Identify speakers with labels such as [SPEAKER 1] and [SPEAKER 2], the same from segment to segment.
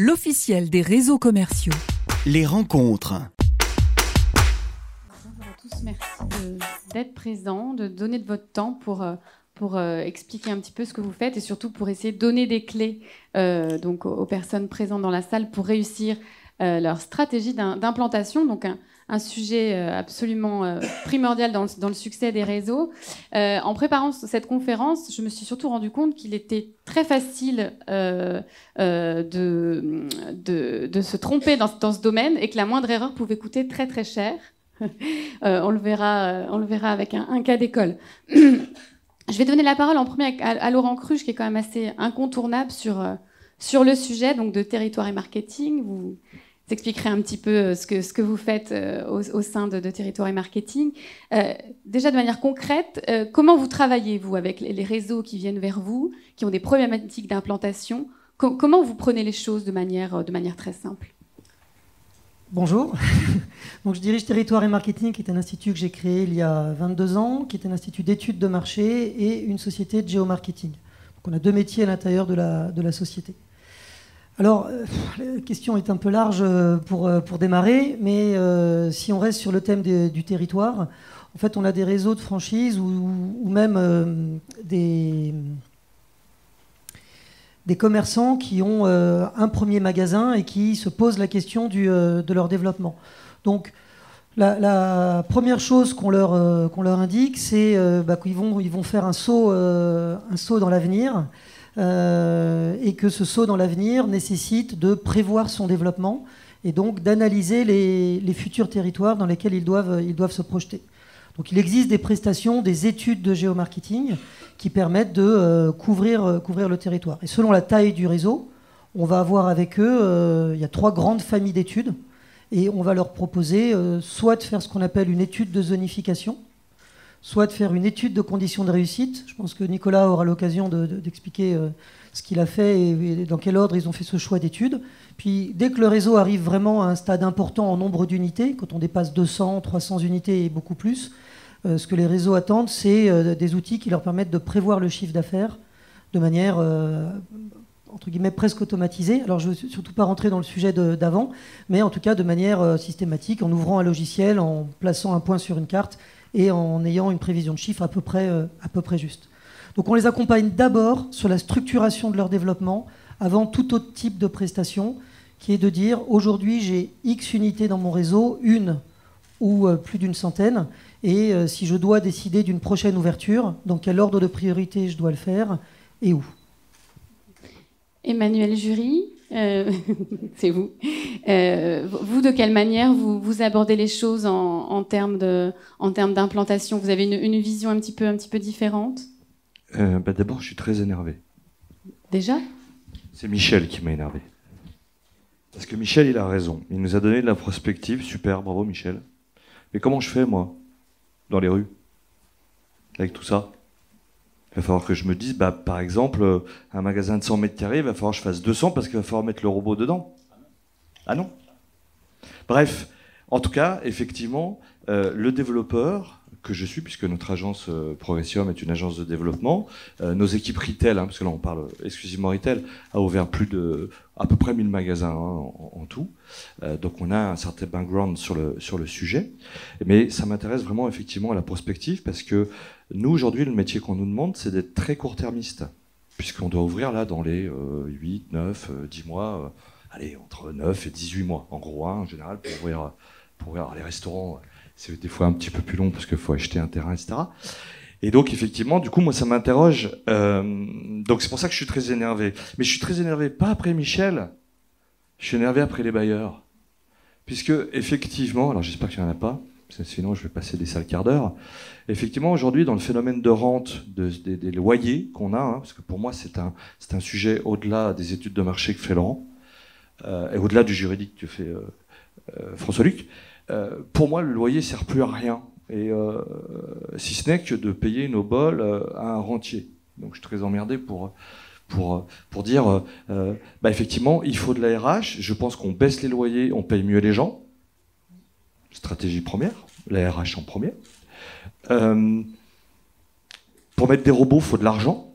[SPEAKER 1] l'officiel des réseaux commerciaux.
[SPEAKER 2] Les rencontres.
[SPEAKER 3] Bonjour à tous, merci d'être présents, de donner de votre temps pour, euh, pour euh, expliquer un petit peu ce que vous faites et surtout pour essayer de donner des clés euh, donc aux, personnes présentes dans la salle pour réussir leur stratégie d'implantation. Donc un, un sujet euh, absolument euh, primordial dans le, succès des réseaux. Euh, en préparant cette conférence, je me suis surtout rendu compte qu'il était très facile de, se tromper dans, ce domaine et que la moindre erreur pouvait coûter très très cher. on, le verra, on le verra avec un, cas d'école. je vais donner la parole en premier à, Laurent Cruche, qui est quand même assez incontournable sur, le sujet donc de territoire et marketing. Expliquerai un petit peu euh, ce que, ce que vous faites euh, au, sein de, Territoire et Marketing. Euh, déjà de manière concrète, comment vous travaillez, vous, avec les, réseaux qui viennent vers vous, qui ont des problématiques d'implantation? Comment vous prenez les choses de manière, de manière très simple?
[SPEAKER 4] Bonjour. Donc, je dirige Territoire et Marketing, qui est un institut que j'ai créé il y a 22 ans, qui est un institut d'études de marché et une société de géomarketing. Donc, on a deux métiers à l'intérieur de la, de la société. Alors, euh, la question est un peu large euh, pour, euh, pour démarrer, mais si on reste sur le thème du territoire, en fait, on a des réseaux de franchises ou, même des, des commerçants qui ont un premier magasin et qui se posent la question de leur développement. Donc, la, première chose qu'on leur, leur indique, c'est bah, qu'ils vont, ils vont faire un saut, un saut dans l'avenir euh, et que ce saut dans l'avenir nécessite de prévoir son développement et donc d'analyser les, futurs territoires dans lesquels ils doivent, se projeter. Donc il existe des prestations, des études de géomarketing qui permettent de euh, couvrir, euh, couvrir le territoire. Et selon la taille du réseau, on va avoir avec eux, il y a trois grandes familles d'études, et on va leur proposer soit de faire ce qu'on appelle une étude de zonification, soit de faire une étude de conditions de réussite. Je pense que Nicolas aura l'occasion d'expliquer euh, ce qu'il a fait et, dans quel ordre ils ont fait ce choix d'étude. Puis dès que le réseau arrive vraiment à un stade important en nombre d'unités, quand on dépasse 200, 300 unités et beaucoup plus, euh, ce que les réseaux attendent, c'est euh, des outils qui leur permettent de prévoir le chiffre d'affaires de manière entre guillemets presque automatisée. Alors je ne veux surtout pas rentrer dans le sujet d'avant, mais en tout cas de manière systématique, en ouvrant un logiciel, en plaçant un point sur une carte et en ayant une prévision de chiffre à peu près, euh, à peu près juste. Donc on les accompagne d'abord sur la structuration de leur développement avant tout autre type de prestation, qui est de dire aujourd'hui j'ai X unités dans mon réseau, une ou euh, plus d'une centaine, et euh, si je dois décider d'une prochaine ouverture, dans quel ordre de priorité je dois le faire et où.
[SPEAKER 3] Emmanuel Jury, euh, c'est vous. Euh, vous, de quelle manière vous, vous abordez les choses en, en termes d'implantation? Vous avez une, vision un petit peu, un petit peu différente?
[SPEAKER 5] Euh, bah, D'abord, je suis très énervé.
[SPEAKER 3] Déjà?
[SPEAKER 5] C'est Michel qui m'a énervé. Parce que Michel, il a raison. Il nous a donné de la prospective. Super, bravo Michel. Mais comment je fais, moi, dans les rues? Avec tout ça? Il va falloir que je me dise, bah, par exemple, euh, un magasin de 100 mètres carrés, il va falloir que je fasse 200 parce qu'il va falloir mettre le robot dedans. Ah non? Bref, en tout cas, effectivement, euh, le développeur que je suis, puisque notre agence euh, Progressium est une agence de développement, nos équipes retail, hein, parce que là on parle exclusivement retail, a ouvert plus de à peu près 1000 magasins hein, en, tout. donc on a un certain background sur le, sur le sujet. Mais ça m'intéresse vraiment effectivement à la prospective parce que nous, aujourd'hui, le métier qu'on nous demande, c'est d'être très court-termiste, puisqu'on doit ouvrir là dans les 8, 9, 10 mois, euh, allez, entre 9 et 18 mois, en gros, hein, en général, pour ouvrir, pour ouvrir les restaurants. C'est des fois un petit peu plus long parce qu'il faut acheter un terrain, etc. Et donc, effectivement, du coup, moi, ça m'interroge. Euh, donc, c'est pour ça que je suis très énervé. Mais je suis très énervé, pas après Michel, je suis énervé après les bailleurs. Puisque, effectivement, alors j'espère qu'il n'y en a pas, sinon je vais passer des sales quarts d'heure. Effectivement, aujourd'hui, dans le phénomène de rente des, loyers qu'on a, hein, parce que pour moi c'est un, un sujet au-delà des études de marché que fait Laurent, euh, et au-delà du juridique que fait euh, euh, pour moi le loyer sert plus à rien, et si ce n'est que de payer nos bols à un rentier. Donc je suis très emmerdé pour, pour, pour dire, bah, effectivement, il faut de la RH, je pense qu'on baisse les loyers, on paye mieux les gens, stratégie première, la RH en premier. Euh, pour mettre des robots, il faut de l'argent.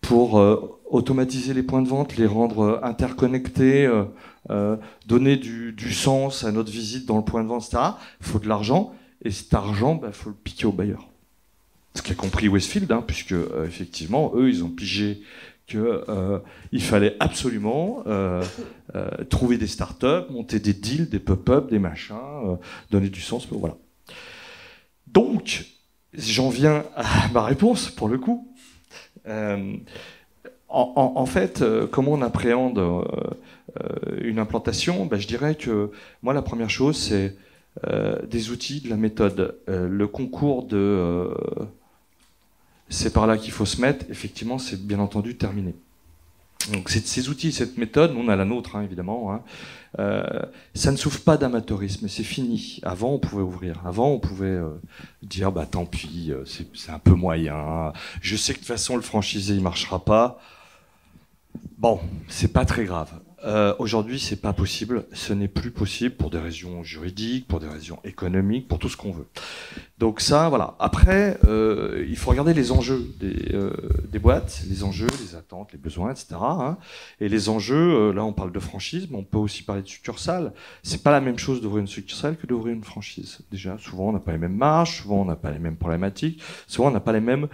[SPEAKER 5] pour automatiser les points de vente, les rendre interconnectés, donner du, sens à notre visite dans le point de vente, etc. Il faut de l'argent, et cet argent, il bah, faut le piquer au bailleur. Ce qu'a compris Westfield, hein, puisque effectivement, eux, ils ont pigé qu'il euh, fallait absolument euh, euh, trouver des startups, monter des deals, des pop-up, des machins, donner du sens. Voilà. Donc, j'en viens à ma réponse pour le coup. En, fait, comment on appréhende une implantation ben, Je dirais que moi, la première chose, c'est des outils, de la méthode. le concours de c'est par là qu'il faut se mettre, effectivement, c'est bien entendu terminé. Donc ces outils, cette méthode, on a la nôtre hein, évidemment, hein, euh, ça ne souffre pas d'amateurisme, c'est fini. Avant on pouvait ouvrir, avant on pouvait euh, dire bah tant pis, euh, c'est un peu moyen. Je sais que de toute façon le franchisé il marchera pas. Bon, c'est pas très grave. Euh, Aujourd'hui, c'est pas possible. Ce n'est plus possible pour des raisons juridiques, pour des raisons économiques, pour tout ce qu'on veut. Donc ça, voilà. Après, euh, il faut regarder les enjeux des, euh, des, boîtes, les enjeux, les attentes, les besoins, etc. Hein. Et les enjeux, euh, là, on parle de franchise, mais on peut aussi parler de succursale. C'est pas la même chose d'ouvrir une succursale que d'ouvrir une franchise. Déjà, souvent, on n'a pas les mêmes marges, souvent, on n'a pas les mêmes problématiques, souvent, on n'a pas les mêmes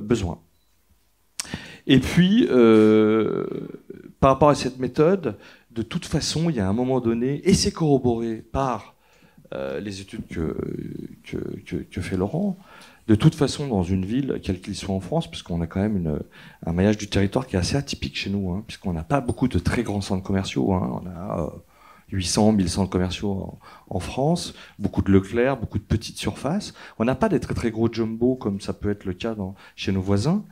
[SPEAKER 5] besoins. Et puis, euh, par rapport à cette méthode, de toute façon, il y a un moment donné, et c'est corroboré par euh, les études que, que, fait Laurent, de toute façon, dans une ville, quelle qu'il soit en France, puisqu'on a quand même un maillage du territoire qui est assez atypique chez nous, hein, puisqu'on n'a pas beaucoup de très grands centres commerciaux. Hein, on a 800, 1000 centres commerciaux en, France, beaucoup de Leclerc, beaucoup de petites surfaces. On n'a pas des très très gros jumbo comme ça peut être le cas chez nos voisins.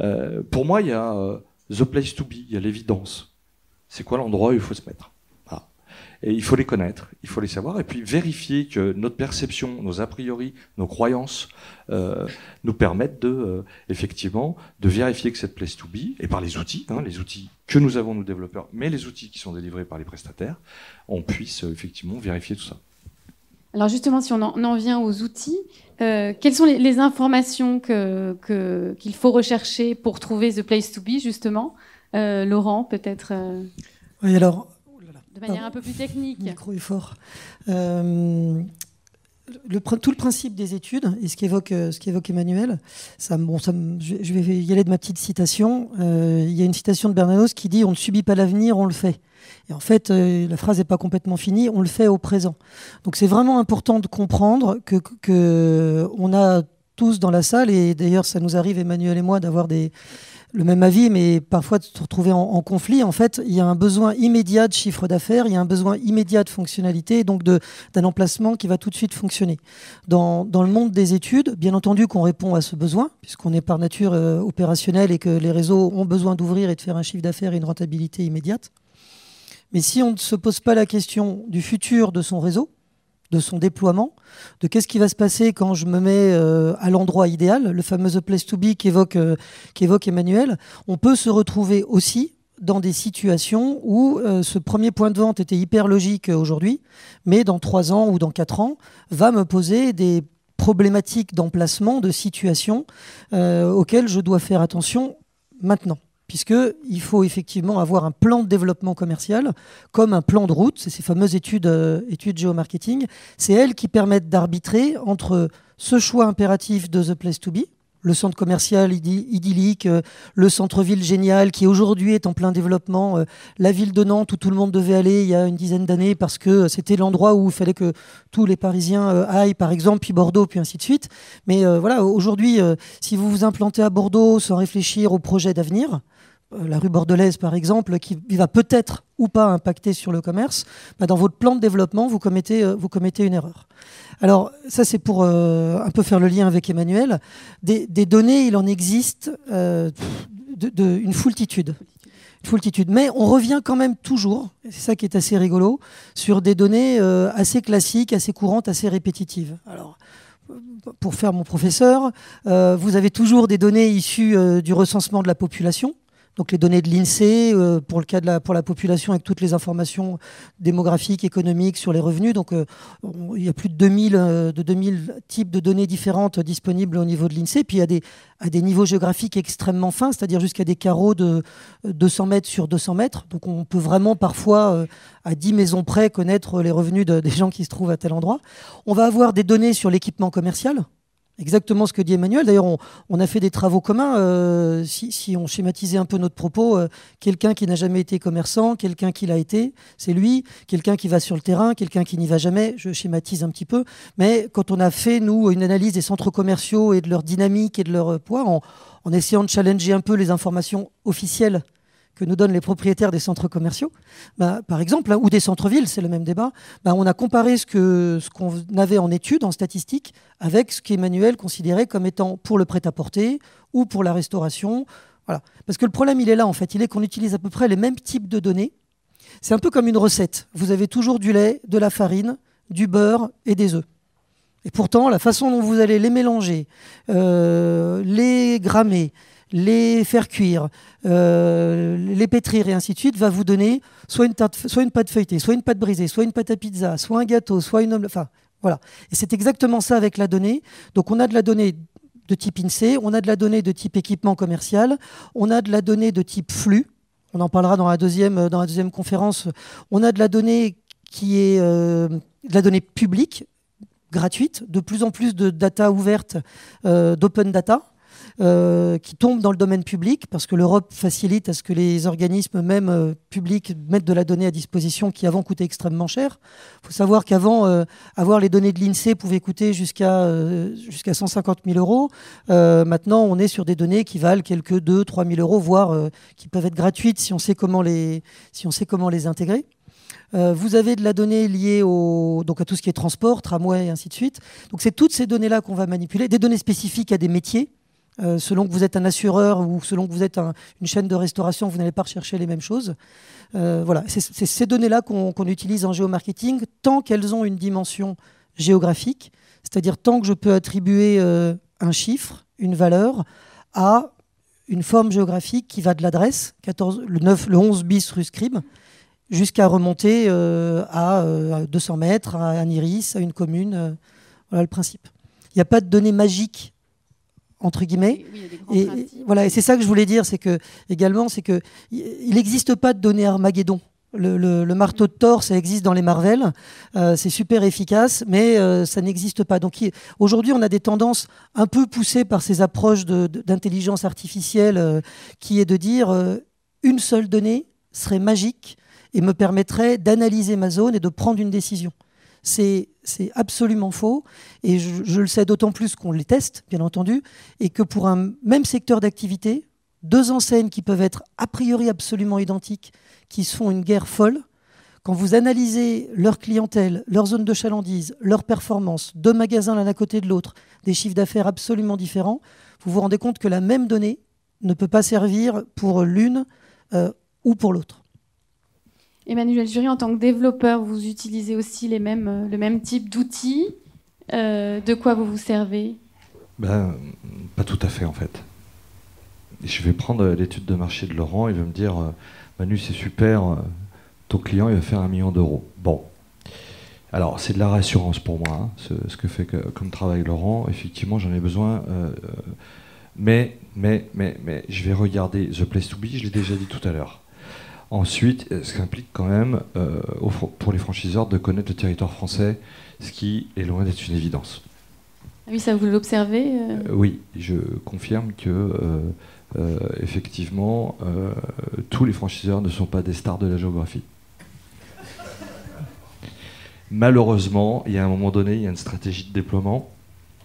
[SPEAKER 5] Euh, pour moi, il y a euh, the place to be, il y a l'évidence. C'est quoi l'endroit où il faut se mettre? Et il faut les connaître, il faut les savoir, et puis vérifier que notre perception, nos a priori, nos croyances euh, nous permettent de, effectivement, de vérifier que cette place to be, et par les outils, hein, les outils que nous avons nos développeurs, mais les outils qui sont délivrés par les prestataires, on puisse effectivement vérifier tout ça.
[SPEAKER 3] Alors justement, si on en, vient aux outils, euh, quelles sont les, informations qu'il que, faut rechercher pour trouver The Place to Be, justement? Euh, Laurent, peut-être euh,
[SPEAKER 4] Oui, alors...
[SPEAKER 3] De manière un peu plus technique.
[SPEAKER 4] Micro. Le, tout le principe des études, et ce qu'évoque, ce qu'évoque Emmanuel, ça, bon, ça, je, je, vais y aller de ma petite citation. il y a une citation de Bernanos qui dit On ne subit pas l'avenir, on le fait. Et en fait, euh, la phrase n'est pas complètement finie, on le fait au présent. Donc c'est vraiment important de comprendre que, que, a tous dans la salle, et d'ailleurs ça nous arrive, Emmanuel et moi, d'avoir le même avis, mais parfois de se retrouver en, conflit. En fait, il y a un besoin immédiat de chiffre d'affaires, il y a un besoin immédiat de fonctionnalité, donc d'un emplacement qui va tout de suite fonctionner. Dans, dans le monde des études, bien entendu qu'on répond à ce besoin, puisqu'on est par nature euh, opérationnel et que les réseaux ont besoin d'ouvrir et de faire un chiffre d'affaires et une rentabilité immédiate. Mais si on ne se pose pas la question du futur de son réseau, de son déploiement, de qu'est-ce qui va se passer quand je me mets euh, à l'endroit idéal, le fameux place to be qu'évoque euh, qu'évoque Emmanuel, on peut se retrouver aussi dans des situations où euh, ce premier point de vente était hyper logique aujourd'hui, mais dans trois ans ou dans quatre ans, va me poser des problématiques d'emplacement, de situation auxquelles je dois faire attention maintenant puisqu'il faut effectivement avoir un plan de développement commercial comme un plan de route, c'est ces fameuses études, euh, études géomarketing, c'est elles qui permettent d'arbitrer entre ce choix impératif de The Place to Be, le centre commercial idyllique, euh, le centre-ville génial qui aujourd'hui est en plein développement, euh, la ville de Nantes où tout le monde devait aller il y a une dizaine d'années parce que c'était l'endroit où il fallait que tous les Parisiens aillent, par exemple, puis Bordeaux, puis ainsi de suite. Mais voilà, aujourd'hui, si vous vous implantez à Bordeaux sans réfléchir au projet d'avenir, la rue bordelaise par exemple, qui va peut-être ou pas impacter sur le commerce, bah, dans votre plan de développement, vous commettez, euh, vous commettez une erreur. Alors ça c'est pour euh, un peu faire le lien avec Emmanuel. Des, données, il en existe une foultitude. foultitude. Mais on revient quand même toujours, c'est ça qui est assez rigolo, sur des données assez classiques, assez courantes, assez répétitives. Alors, pour faire mon professeur, vous avez toujours des données issues du recensement de la population, donc les données de l'INSEE euh, pour le cas de la, pour la population avec toutes les informations démographiques, économiques sur les revenus. Donc euh, il y a plus de 2000, euh, de 2000 types de données différentes disponibles au niveau de l'INSEE. Puis il y a des niveaux géographiques extrêmement fins, c'est-à-dire jusqu'à des carreaux de 200 mètres sur 200 mètres. Donc on peut vraiment parfois, à 10 maisons près, connaître les revenus des gens qui se trouvent à tel endroit. On va avoir des données sur l'équipement commercial exactement ce que dit Emmanuel. D'ailleurs, on, a fait des travaux communs. Euh, si, on schématisait un peu notre propos, euh, quelqu'un qui n'a jamais été commerçant, quelqu'un qui l'a été, c'est lui. Quelqu'un qui va sur le terrain, quelqu'un qui n'y va jamais. Je schématise un petit peu. Mais quand on a fait, nous, une analyse des centres commerciaux et de leur dynamique et de leur poids, en essayant de challenger un peu les informations officielles que nous donnent les propriétaires des centres commerciaux, bah, par exemple, hein, ou des centres-villes, c'est le même débat, bah, on a comparé ce qu'on avait en études, en statistiques, avec ce qu'Emmanuel considérait comme étant pour le prêt-à-porter ou pour la restauration. Parce que le problème, il est là, en fait. Il est qu'on utilise à peu près les mêmes types de données. C'est un peu comme une recette. Vous avez toujours du lait, de la farine, du beurre et des œufs. Et pourtant, la façon dont vous allez les mélanger, euh, les grammer, les faire cuire, euh, les pétrir et ainsi de suite, va vous donner soit une, pâte feuilletée, soit une pâte brisée, soit une pâte à pizza, soit un gâteau, soit une omelette. Enfin, voilà. Et c'est exactement ça avec la donnée. Donc on a de la donnée de type INSEE, on a de la donnée de type équipement commercial, on a de la donnée de type flux. On en parlera dans la deuxième, dans la deuxième conférence. On a de la donnée qui est euh, de la donnée publique, gratuite, de plus en plus de data ouverte, euh, d'open data. Euh, qui tombent dans le domaine public, parce que l'Europe facilite à ce que les organismes même euh, publics mettent de la donnée à disposition qui avant coûtait extrêmement cher. Il faut savoir qu'avant, euh, avoir les données de l'INSEE pouvait coûter jusqu'à jusqu'à 150 000 euros. maintenant, on est sur des données qui valent quelques 2 3 000 euros, voire qui peuvent être gratuites si on sait comment les, si on sait comment les intégrer. vous avez de la donnée liée au, donc à tout ce qui est transport, tramway et ainsi de suite. Donc c'est toutes ces données-là qu'on va manipuler, des données spécifiques à des métiers. Euh, selon que vous êtes un assureur ou selon que vous êtes une chaîne de restauration, vous n'allez pas rechercher les mêmes choses. Euh, voilà, c'est ces données-là qu'on utilise en géomarketing tant qu'elles ont une dimension géographique, c'est-à-dire tant que je peux attribuer euh, un chiffre, une valeur à une forme géographique qui va de l'adresse, le, 9, le 11 bis rue Scribe, jusqu'à remonter à 200 mètres, à un iris, à une commune. voilà le principe. Il n'y a pas de données magiques entre guillemets. et, voilà, et c'est ça que je voulais dire, c'est que également, c'est que il n'existe pas de données Armageddon. Le, marteau de Thor, ça existe dans les Marvel, euh, c'est super efficace, mais euh, ça n'existe pas. Donc aujourd'hui, on a des tendances un peu poussées par ces approches d'intelligence artificielle, euh, qui est de dire une seule donnée serait magique et me permettrait d'analyser ma zone et de prendre une décision. C'est absolument faux. Et je, le sais d'autant plus qu'on les teste, bien entendu, et que pour un même secteur d'activité, deux enseignes qui peuvent être a priori absolument identiques, qui font une guerre folle, quand vous analysez leur clientèle, leur zone de chalandise, leur performance, deux magasins l'un à côté de l'autre, des chiffres d'affaires absolument différents, vous vous rendez compte que la même donnée ne peut pas servir pour l'une euh, ou pour l'autre.
[SPEAKER 3] Emmanuel Jury, en tant que développeur, vous utilisez aussi les mêmes, euh, le même type d'outils. Euh, de quoi vous vous servez?
[SPEAKER 5] Ben, Pas tout à fait, en fait. Je vais prendre l'étude de marché de Laurent, il va me dire euh, Manu, c'est super, ton client, il va faire un million d'euros. Bon. Alors, c'est de la réassurance pour moi, hein, ce, que fait comme travail Laurent. Effectivement, j'en ai besoin. mais, mais, mais, mais, je vais regarder The Place to Be, je l'ai déjà dit tout à l'heure. Ensuite, euh, ce qui implique quand même euh, pour les franchiseurs de connaître le territoire français, ce qui est loin d'être une évidence.
[SPEAKER 3] Ah oui, ça vous l'observez
[SPEAKER 5] euh? Oui, je confirme que effectivement, tous les franchiseurs ne sont pas des stars de la géographie. Malheureusement, il y a un moment donné, il y a une stratégie de déploiement.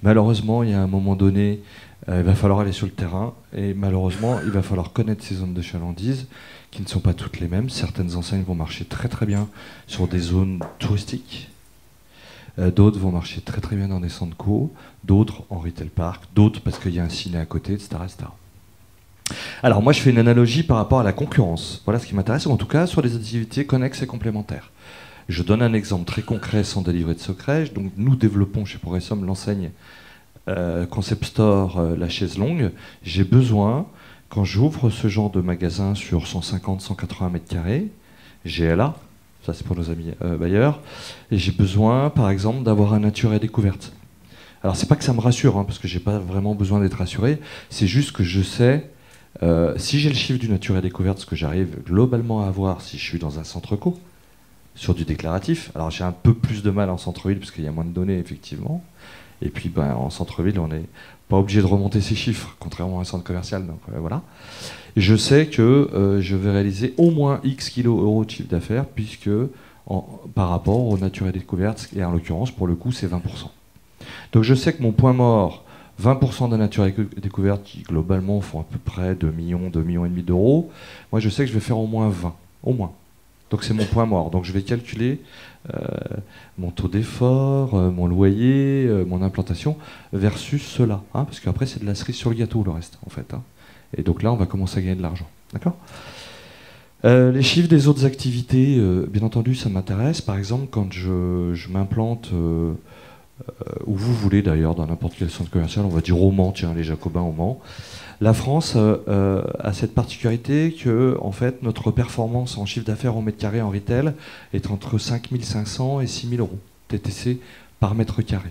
[SPEAKER 5] Malheureusement, il y a un moment donné, il va falloir aller sur le terrain. Et malheureusement, il va falloir connaître ces zones de chalandise qui ne sont pas toutes les mêmes. Certaines enseignes vont marcher très très bien sur des zones touristiques. Euh, d'autres vont marcher très très bien dans des centres co, d'autres en retail park, d'autres parce qu'il y a un ciné à côté, etc., Alors moi je fais une analogie par rapport à la concurrence. Voilà ce qui m'intéresse, ou en tout cas sur les activités connexes et complémentaires. Je donne un exemple très concret sans délivrer de secret. Donc nous développons chez Progressum l'enseigne euh, Concept Store euh, La Chaise Longue. J'ai besoin quand j'ouvre ce genre de magasin sur 150-180 mètres carrés, GLA, ça c'est pour nos amis euh, bailleurs, et j'ai besoin, par exemple, d'avoir un nature et découverte. Alors c'est pas que ça me rassure, hein, parce que j'ai pas vraiment besoin d'être rassuré, c'est juste que je sais, euh, si j'ai le chiffre du nature et découverte, ce que j'arrive globalement à avoir si je suis dans un centre co, sur du déclaratif, alors j'ai un peu plus de mal en centre-ville, parce qu'il y a moins de données, effectivement, et puis ben, en centre-ville, on n'est pas obligé de remonter ces chiffres, contrairement à un centre commercial, donc euh, voilà. Je sais que euh, je vais réaliser au moins X kilos euros de chiffre d'affaires, puisque par rapport au nature et découverte, et en l'occurrence, pour le coup, c'est 20%. Donc je sais que mon point mort, 20% de nature et découverte, qui globalement font à peu près 2 millions, 2 millions et demi d'euros, moi je sais que je vais faire au moins 20, au moins. Donc c'est mon point mort. Donc je vais calculer euh, mon taux d'effort, euh, mon loyer, euh, mon implantation versus cela. Hein, parce qu'après c'est de la cerise sur le gâteau le reste en fait. Hein. Et donc là on va commencer à gagner de l'argent. D'accord? Les chiffres des autres activités, bien entendu, ça m'intéresse. Par exemple, quand je, m'implante où vous voulez d'ailleurs, dans n'importe quel centre commercial, on va dire au Mans, tiens, les Jacobins au Mans. La France euh, euh, a cette particularité que, en fait, notre performance en chiffre d'affaires en mètre carré en retail est entre 5500 et 6000 euros TTC par mètre carré.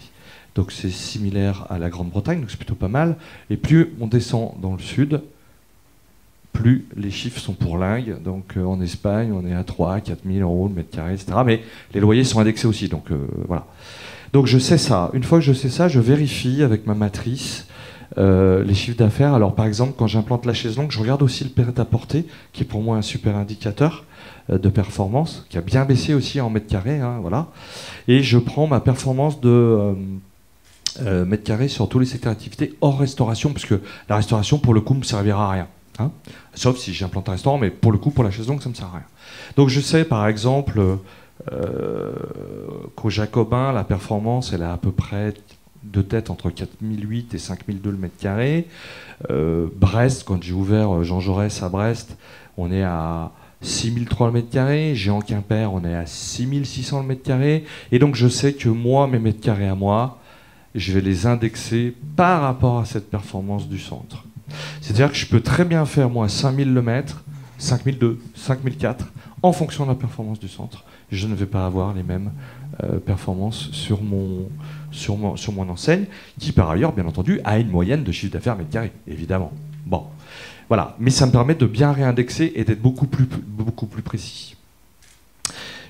[SPEAKER 5] Donc c'est similaire à la Grande-Bretagne, donc c'est plutôt pas mal. Et plus on descend dans le sud, plus les chiffres sont pour lingue. Donc euh, en Espagne, on est à 3 4 000 euros le mètre carré, etc. Mais les loyers sont indexés aussi, donc voilà. Donc je sais ça. Une fois que je sais ça, je vérifie avec ma matrice euh, les chiffres d'affaires. Alors par exemple, quand j'implante la chaise longue, je regarde aussi le prêt-à-porter, qui est pour moi un super indicateur euh, de performance, qui a bien baissé aussi en mètres carrés. Hein, voilà. Et je prends ma performance de euh, mètres carrés sur tous les secteurs d'activité hors restauration, parce que la restauration, pour le coup, me servira à rien. Hein. Sauf si j'implante un restaurant, mais pour le coup, pour la chaise longue, ça ne me sert à rien. Donc je sais, par exemple, qu'au Jacobin, la performance, elle est à peu près de tête entre 4008 et 5002 le mètre carré. Euh, Brest, quand j'ai ouvert euh, Jean Jaurès à Brest, on est à 6003 le mètre carré. Géant Quimper, on est à 6600 le mètre carré. Et donc je sais que moi, mes mètres carrés à moi, je vais les indexer par rapport à cette performance du centre. C'est-à-dire que je peux très bien faire moi 5000 le mètre, 5002, 5004, en fonction de la performance du centre. Je ne vais pas avoir les mêmes euh, performances sur mon, sur mon, enseigne, qui par ailleurs, bien entendu, a une moyenne de chiffre d'affaires mètre carré, évidemment. Bon, voilà. Mais ça me permet de bien réindexer et d'être beaucoup plus, beaucoup plus précis.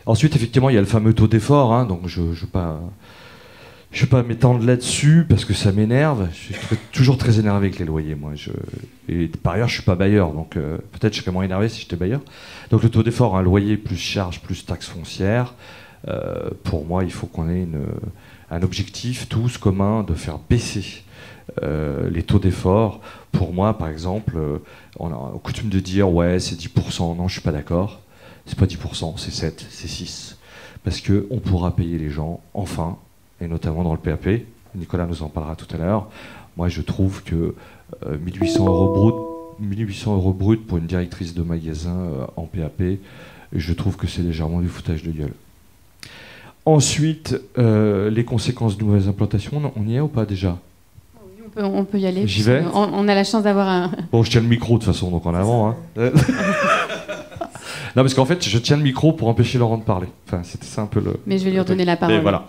[SPEAKER 5] Ensuite, effectivement, il y a le fameux taux d'effort, hein, donc je ne vais pas. Je vais pas m'étendre là-dessus parce que ça m'énerve. Je suis toujours très énervé avec les loyers, moi. Je, et par ailleurs, je suis pas bailleur, donc euh, peut-être je serais moins énervé si j'étais bailleur. Donc le taux d'effort, un loyer plus charge plus taxe foncière. Euh, pour moi, il faut qu'on ait une, un objectif tous commun de faire baisser euh, les taux d'effort. Pour moi, par exemple, euh, on a coutume de dire ouais, c'est 10%. Non, je suis pas d'accord. C'est pas 10%, c'est 7, c'est 6. Parce qu'on pourra payer les gens, enfin, et notamment dans le PAP. Nicolas nous en parlera tout à l'heure. Moi, je trouve que 1800 euh, euros brut 1800 euros brut pour une directrice de magasin en PAP, je trouve que c'est légèrement du foutage de gueule. Ensuite, euh, les conséquences de nouvelles implantations, on y est ou pas déjà?
[SPEAKER 3] On peut, y aller.
[SPEAKER 5] J'y vais.
[SPEAKER 3] On, a la chance d'avoir un.
[SPEAKER 5] Bon, je tiens le micro de toute façon, donc en avant. Hein. non, parce qu'en fait, je tiens le micro pour empêcher Laurent de parler. Enfin, c'était ça un peu le.
[SPEAKER 3] Mais je vais lui redonner la parole.
[SPEAKER 5] voilà.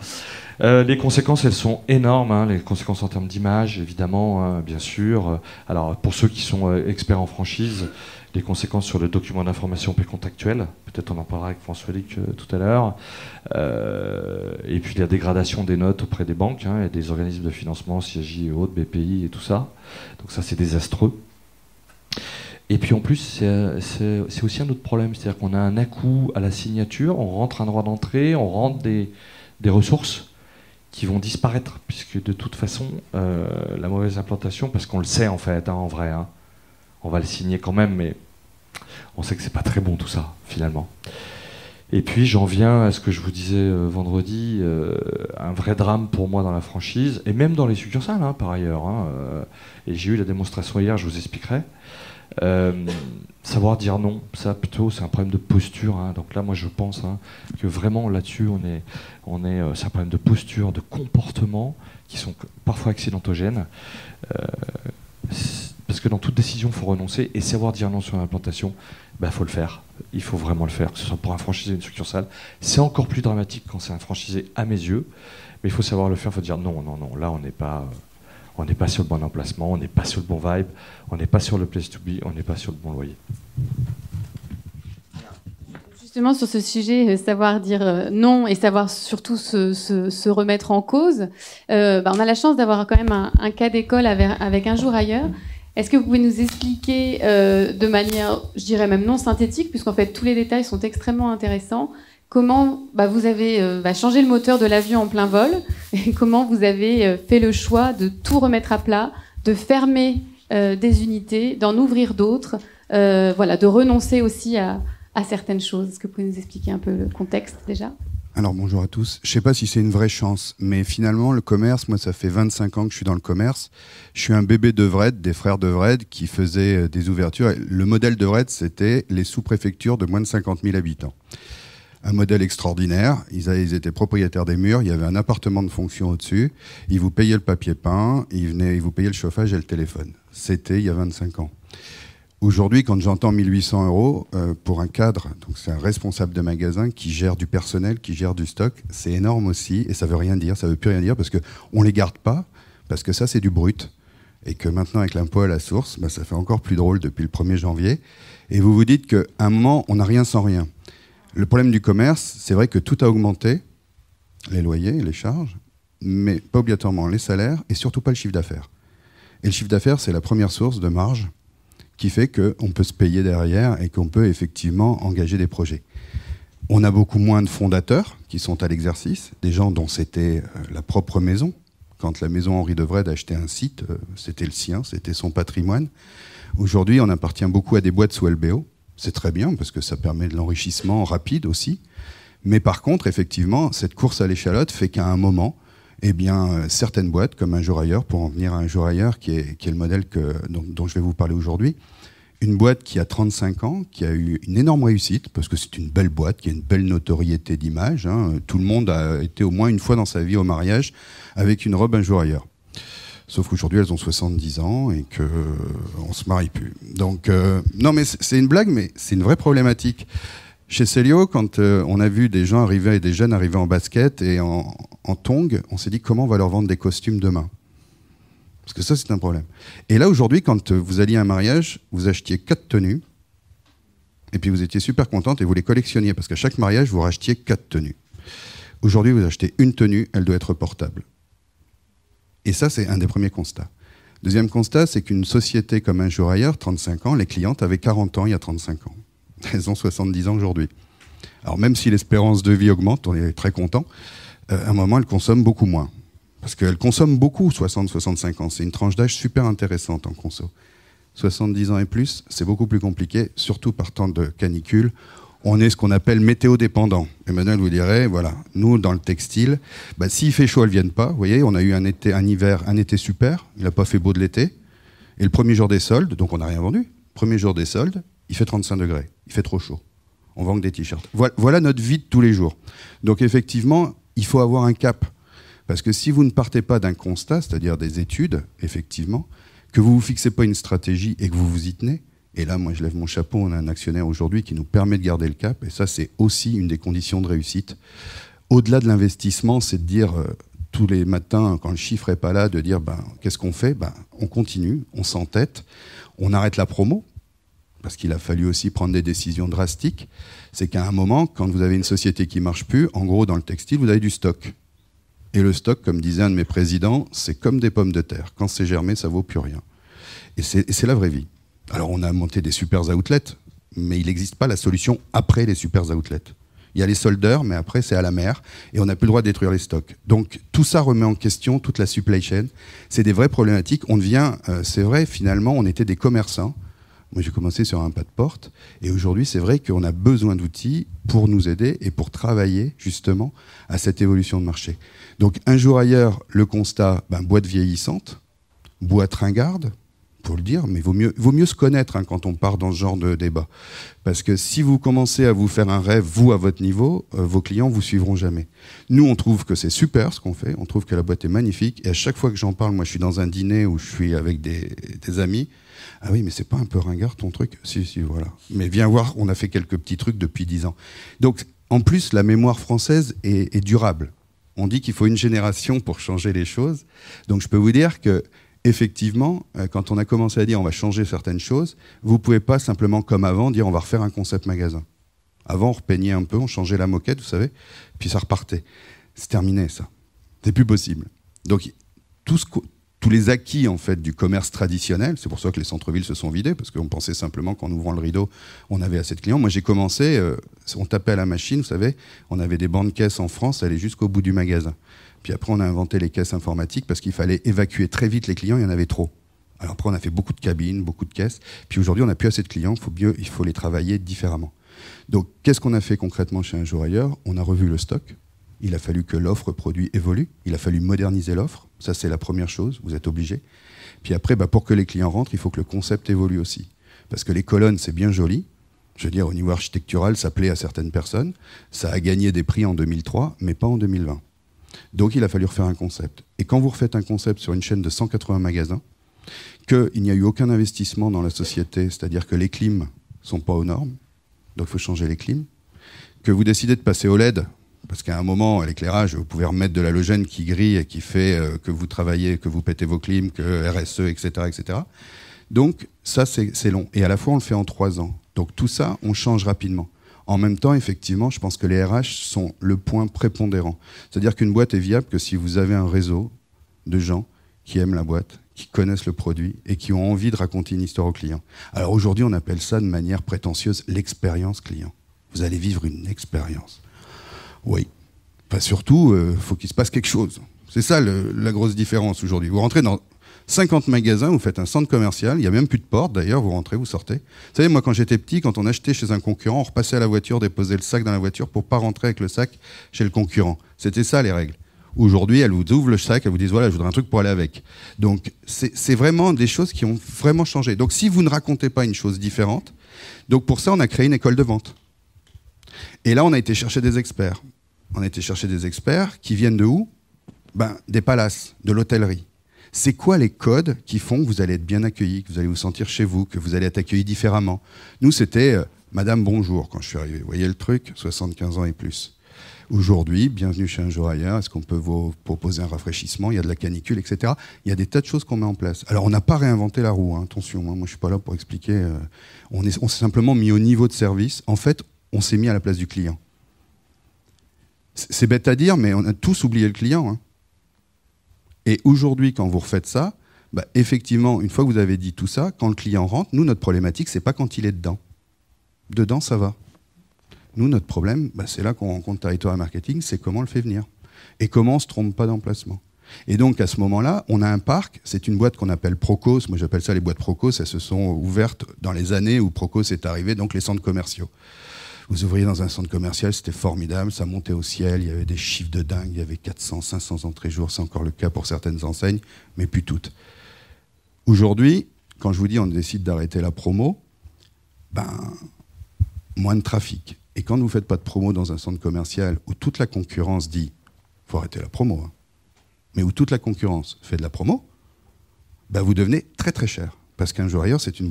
[SPEAKER 5] Euh, les conséquences, elles sont énormes. Hein, les conséquences en termes d'image, évidemment, hein, bien sûr. Alors, pour ceux qui sont euh, experts en franchise, les conséquences sur le document d'information précontactuel. Peut-être on en parlera avec François Luc euh, tout à l'heure. Euh, et puis la dégradation des notes auprès des banques hein, et des organismes de financement, CIAJ et autres, BPI et tout ça. Donc ça, c'est désastreux. Et puis en plus, c'est aussi un autre problème, c'est-à-dire qu'on a un à-coup à la signature, on rentre un droit d'entrée, on rentre des, ressources qui vont disparaître, puisque de toute façon, euh, la mauvaise implantation, parce qu'on le sait en fait, hein, en vrai, hein, on va le signer quand même, mais on sait que c'est pas très bon tout ça, finalement. Et puis j'en viens à ce que je vous disais euh, vendredi, euh, un vrai drame pour moi dans la franchise, et même dans les succursales hein, par ailleurs. Hein, euh, et j'ai eu la démonstration hier, je vous expliquerai. savoir dire non, ça plutôt c'est un problème de posture. Hein. donc là moi je pense que vraiment là-dessus on est, c'est un problème de posture, de comportement qui sont parfois accidentogènes parce que dans toute décision, il faut renoncer et savoir dire non sur l'implantation, il bah, faut le faire. Il faut vraiment le faire, que ce soit pour un franchisé ou une succursale. C'est encore plus dramatique quand c'est un franchisé à mes yeux, mais il faut savoir le faire, il faut dire non, non, non, là on n'est pas, on pas sur le bon emplacement, on n'est pas sur le bon vibe, on n'est pas sur le place to be, on n'est pas sur le bon loyer.
[SPEAKER 3] Justement, sur ce sujet, euh, savoir dire euh, non et savoir surtout se, remettre en cause, euh, bah, on a la chance d'avoir quand même un, cas d'école avec, un jour ailleurs. Est-ce que vous pouvez nous expliquer euh, de manière, je dirais même non synthétique, puisqu'en fait tous les détails sont extrêmement intéressants, comment bah, vous avez euh, bah, changé le moteur de l'avion en plein vol et comment vous avez euh, fait le choix de tout remettre à plat, de fermer des unités, d'en ouvrir d'autres, voilà, de renoncer aussi à, à certaines choses. Est-ce que vous pouvez nous expliquer un peu le contexte déjà?
[SPEAKER 2] Alors bonjour à tous. Je sais pas si c'est une vraie chance, mais finalement le commerce, moi ça fait 25 ans que je suis dans le commerce. Je suis un bébé de Vred, des frères de Vred, qui faisaient euh, des ouvertures. Le modèle de Vred, c'était les sous-préfectures de moins de 50 000 habitants. Un modèle extraordinaire. Ils, étaient propriétaires des murs. Il y avait un appartement de fonction au-dessus. Ils vous payaient le papier peint. Ils, venaient, ils vous payaient le chauffage et le téléphone. C'était il y a 25 ans. Aujourd'hui, quand j'entends 1800 euros euh, pour un cadre, donc c'est un responsable de magasin qui gère du personnel, qui gère du stock, c'est énorme aussi et ça veut rien dire, ça veut plus rien dire parce que on les garde pas, parce que ça c'est du brut et que maintenant avec l'impôt à la source, bah, ça fait encore plus drôle depuis le 1er janvier. Et vous vous dites qu'à un moment, on n'a rien sans rien. Le problème du commerce, c'est vrai que tout a augmenté, les loyers, les charges, mais pas obligatoirement les salaires et surtout pas le chiffre d'affaires. Et le chiffre d'affaires, c'est la première source de marge qui fait qu'on peut se payer derrière et qu'on peut effectivement engager des projets. On a beaucoup moins de fondateurs qui sont à l'exercice, des gens dont c'était euh, la propre maison. Quand la maison Henri Devred achetait un site, euh, c'était le sien, c'était son patrimoine. Aujourd'hui, on appartient beaucoup à des boîtes sous LBO. C'est très bien parce que ça permet de l'enrichissement rapide aussi. Mais par contre, effectivement, cette course à l'échalote fait qu'à un moment, eh bien, euh, certaines boîtes, comme un jour ailleurs, pour en venir à un jour ailleurs, qui est, qui est le modèle que, dont, je vais vous parler aujourd'hui, une boîte qui a 35 ans, qui a eu une énorme réussite, parce que c'est une belle boîte, qui a une belle notoriété d'image. Hein. Tout le monde a été au moins une fois dans sa vie au mariage avec une robe un jour ailleurs. Sauf qu'aujourd'hui, elles ont 70 ans et qu'on euh, ne se marie plus. Donc, euh, non, mais c'est une blague, mais c'est une vraie problématique. Chez Célio, quand euh, on a vu des gens arriver, des jeunes arriver en basket et en, en on s'est dit comment on va leur vendre des costumes demain? Parce que ça, c'est un problème. Et là, aujourd'hui, quand euh, vous alliez à un mariage, vous achetiez quatre tenues, et puis vous étiez super contente et vous les collectionniez, parce qu'à chaque mariage, vous rachetiez quatre tenues. Aujourd'hui, vous achetez une tenue, elle doit être portable. Et ça, c'est un des premiers constats. Deuxième constat, c'est qu'une société comme un jour ailleurs, 35 ans, les clientes avaient 40 ans il y a 35 ans. Elles ont 70 ans aujourd'hui. Alors même si l'espérance de vie augmente, on est très content, euh, à un moment, elles consomment beaucoup moins. Parce qu'elles consomment beaucoup, 60-65 ans. C'est une tranche d'âge super intéressante en conso. 70 ans et plus, c'est beaucoup plus compliqué, surtout par temps de canicule. On est ce qu'on appelle météo-dépendant. Emmanuel vous dirait, voilà, nous, dans le textile, bah, s'il fait chaud, elles viennent pas. Vous voyez, on a eu un, été, un hiver, un été super, il n'a pas fait beau de l'été. Et le premier jour des soldes, donc on n'a rien vendu, premier jour des soldes, il fait 35 degrés, il fait trop chaud. On vend que des t-shirts. Voilà, notre vie de tous les jours. Donc effectivement, il faut avoir un cap. Parce que si vous ne partez pas d'un constat, c'est-à-dire des études, effectivement, que vous ne vous fixez pas une stratégie et que vous vous y tenez, et là, moi, je lève mon chapeau, on a un actionnaire aujourd'hui qui nous permet de garder le cap, et ça, c'est aussi une des conditions de réussite. Au-delà de l'investissement, c'est de dire euh, tous les matins, quand le chiffre n'est pas là, de dire ben, qu'est-ce qu'on fait? Ben, On continue, on s'entête, on arrête la promo, parce qu'il a fallu aussi prendre des décisions drastiques, c'est qu'à un moment, quand vous avez une société qui marche plus, en gros, dans le textile, vous avez du stock. Et le stock, comme disait un de mes présidents, c'est comme des pommes de terre. Quand c'est germé, ça vaut plus rien. Et c'est la vraie vie. Alors, on a monté des super outlets, mais il n'existe pas la solution après les super outlets. Il y a les soldeurs, mais après, c'est à la mer, et on n'a plus le droit de détruire les stocks. Donc, tout ça remet en question toute la supply chain. C'est des vraies problématiques. On devient, euh, c'est vrai, finalement, on était des commerçants moi, j'ai commencé sur un pas de porte. Et aujourd'hui, c'est vrai qu'on a besoin d'outils pour nous aider et pour travailler justement à cette évolution de marché. Donc, un jour ailleurs, le constat, ben, boîte vieillissante, boîte ringarde, pour le dire, mais vaut mieux, vaut mieux se connaître hein, quand on part dans ce genre de débat. Parce que si vous commencez à vous faire un rêve, vous, à votre niveau, euh, vos clients vous suivront jamais. Nous, on trouve que c'est super ce qu'on fait, on trouve que la boîte est magnifique, et à chaque fois que j'en parle, moi je suis dans un dîner où je suis avec des amis, Ah oui, mais c'est pas un peu ringard ton truc? Si, si, voilà. Mais viens voir, on a fait quelques petits trucs depuis dix ans. Donc, en plus, la mémoire française est, durable. On dit qu'il faut une génération pour changer les choses. Donc, je peux vous dire que effectivement, euh, quand on a commencé à dire on va changer certaines choses, vous pouvez pas simplement comme avant dire on va refaire un concept magasin. Avant, on repeignait un peu, on changeait la moquette, vous savez, puis ça repartait. C'est terminé, ça. C'est plus possible. Donc, tout ce tous les acquis en fait du commerce traditionnel, c'est pour ça que les centres-villes se sont vidés, parce qu'on pensait simplement qu'en ouvrant le rideau, on avait assez de clients. Moi, j'ai commencé, euh, on tapait à la machine, vous savez, on avait des bancs de caisses en France, allait jusqu'au bout du magasin. Puis après, on a inventé les caisses informatiques parce qu'il fallait évacuer très vite les clients, il y en avait trop. Alors après, on a fait beaucoup de cabines, beaucoup de caisses. Puis aujourd'hui, on n'a plus assez de clients, faut mieux, il faut les travailler différemment. Donc, qu'est-ce qu'on a fait concrètement chez Un jour ailleurs? On a revu le stock. Il a fallu que l'offre produit évolue. Il a fallu moderniser l'offre. Ça, c'est la première chose. Vous êtes obligé. Puis après, bah, pour que les clients rentrent, il faut que le concept évolue aussi. Parce que les colonnes, c'est bien joli. Je veux dire, au niveau architectural, ça plaît à certaines personnes. Ça a gagné des prix en 2003, mais pas en 2020. Donc, il a fallu refaire un concept. Et quand vous refaites un concept sur une chaîne de 180 magasins, qu'il n'y a eu aucun investissement dans la société, c'est-à-dire que les clims sont pas aux normes, donc il faut changer les clims, que vous décidez de passer au LED, parce qu'à un moment, l'éclairage, vous pouvez remettre de l'halogène qui grille et qui fait euh, que vous travaillez, que vous pétez vos clims, que RSE, etc. etc. Donc ça, c'est c'est long. Et à la fois, on le fait en trois ans. Donc tout ça, on change rapidement. En même temps, effectivement, je pense que les RH sont le point prépondérant. C'est-à-dire qu'une boîte est viable que si vous avez un réseau de gens qui aiment la boîte, qui connaissent le produit et qui ont envie de raconter une histoire au client. Alors aujourd'hui, on appelle ça de manière prétentieuse l'expérience client. Vous allez vivre une expérience. Oui. Enfin, surtout, il faut qu'il se passe quelque chose. C'est ça la grosse différence aujourd'hui. Vous rentrez dans 50 magasins, vous faites un centre commercial, il n'y a même plus de porte d'ailleurs, vous rentrez, vous sortez. Vous savez, moi quand j'étais petit, quand on achetait chez un concurrent, on repassait à la voiture, déposait le sac dans la voiture pour pas rentrer avec le sac chez le concurrent. C'était ça les règles. Aujourd'hui, elles vous ouvrent le sac, elles vous disent voilà, je voudrais un truc pour aller avec. Donc, c'est vraiment des choses qui ont vraiment changé. Donc, si vous ne racontez pas une chose différente, donc pour ça, on a créé une école de vente. Et là, on a été chercher des experts. On été chercher des experts qui viennent de où? Ben, Des palaces, de l'hôtellerie. C'est quoi les codes qui font que vous allez être bien accueilli, que vous allez vous sentir chez vous, que vous allez être accueilli différemment? Nous, c'était euh, Madame Bonjour quand je suis arrivé. Vous voyez le truc? 75 ans et plus. Aujourd'hui, bienvenue chez un jour ailleurs. Est-ce qu'on peut vous proposer un rafraîchissement? Il y a de la canicule, etc. Il y a des tas de choses qu'on met en place. Alors, on n'a pas réinventé la roue. hein, attention, hein, moi, je suis pas là pour expliquer. euh, on s'est simplement mis au niveau de service. En fait, on s'est mis à la place du client. C'est bête à dire, mais on a tous oublié le client. hein. Et aujourd'hui, quand vous refaites ça, bah, effectivement, une fois que vous avez dit tout ça, quand le client rentre, nous, notre problématique, c'est pas quand il est dedans. Dedans, ça va. Nous, notre problème, bah, c'est là qu'on rencontre territoire et marketing, c'est comment on le fait venir. Et comment on ne se trompe pas d'emplacement. Et donc, à ce moment-là, on a un parc, c'est une boîte qu'on appelle Procos, moi j'appelle ça les boîtes Procos, elles se sont ouvertes dans les années où Procos est arrivé, donc les centres commerciaux. Vous ouvriez dans un centre commercial, c'était formidable, ça montait au ciel, il y avait des chiffres de dingue, il y avait 400, 500 entrées jour, c'est encore le cas pour certaines enseignes, mais plus toutes. Aujourd'hui, quand je vous dis on décide d'arrêter la promo, ben, moins de trafic. Et quand vous ne faites pas de promo dans un centre commercial où toute la concurrence dit faut arrêter la promo, hein, mais où toute la concurrence fait de la promo, ben vous devenez très très cher. Parce qu'un jour ailleurs, c'est une,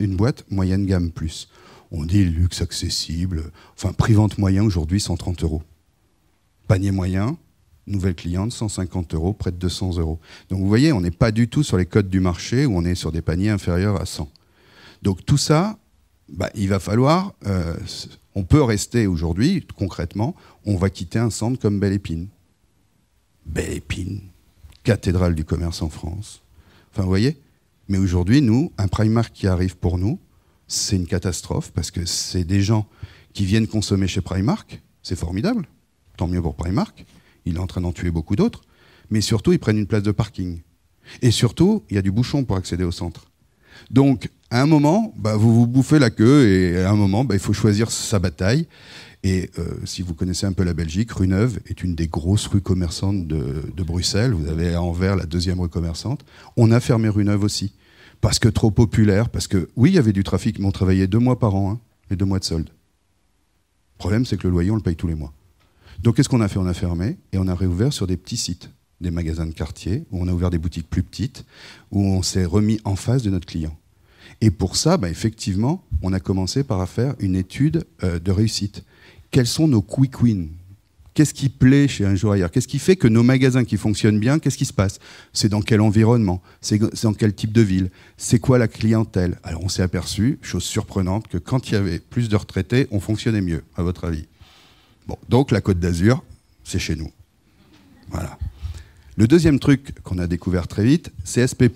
[SPEAKER 2] une boîte moyenne gamme plus. On dit luxe accessible, enfin prix-vente moyen aujourd'hui 130 euros. Panier moyen, nouvelle cliente 150 euros, près de 200 euros. Donc vous voyez, on n'est pas du tout sur les codes du marché où on est sur des paniers inférieurs à 100. Donc tout ça, bah, il va falloir. euh, on peut rester aujourd'hui, concrètement, on va quitter un centre comme Belle Épine. Belle Épine, cathédrale du commerce en France. Enfin, vous voyez Mais aujourd'hui, nous, un Primark qui arrive pour nous, c'est une catastrophe parce que c'est des gens qui viennent consommer chez Primark. C'est formidable. Tant mieux pour Primark. Il est en train d'en tuer beaucoup d'autres. Mais surtout, ils prennent une place de parking. Et surtout, il y a du bouchon pour accéder au centre. Donc, à un moment, bah, vous vous bouffez la queue et à un moment, bah, il faut choisir sa bataille. Et euh, si vous connaissez un peu la Belgique, Rue Neuve est une des grosses rues commerçantes de, Bruxelles. Vous avez à Anvers la deuxième rue commerçante. On a fermé Rue Neuve aussi. Parce que trop populaire, parce que oui, il y avait du trafic, mais on travaillait deux mois par an, hein, les deux mois de solde. Le problème, c'est que le loyer, on le paye tous les mois. Donc, qu'est-ce qu'on a fait? On a fermé et on a réouvert sur des petits sites, des magasins de quartier, où on a ouvert des boutiques plus petites, où on s'est remis en face de notre client. Et pour ça, bah, effectivement, on a commencé par faire une étude euh, de réussite. Quels sont nos quick wins? Qu'est-ce qui plaît chez un jour ailleurs Qu'est-ce qui fait que nos magasins qui fonctionnent bien, qu'est-ce qui se passe? C'est dans quel environnement? C'est dans quel type de ville? C'est quoi la clientèle? Alors on s'est aperçu, chose surprenante, que quand il y avait plus de retraités, on fonctionnait mieux, à votre avis. Bon, donc la Côte d'Azur, c'est chez nous. Voilà. Le deuxième truc qu'on a découvert très vite, c'est SP+.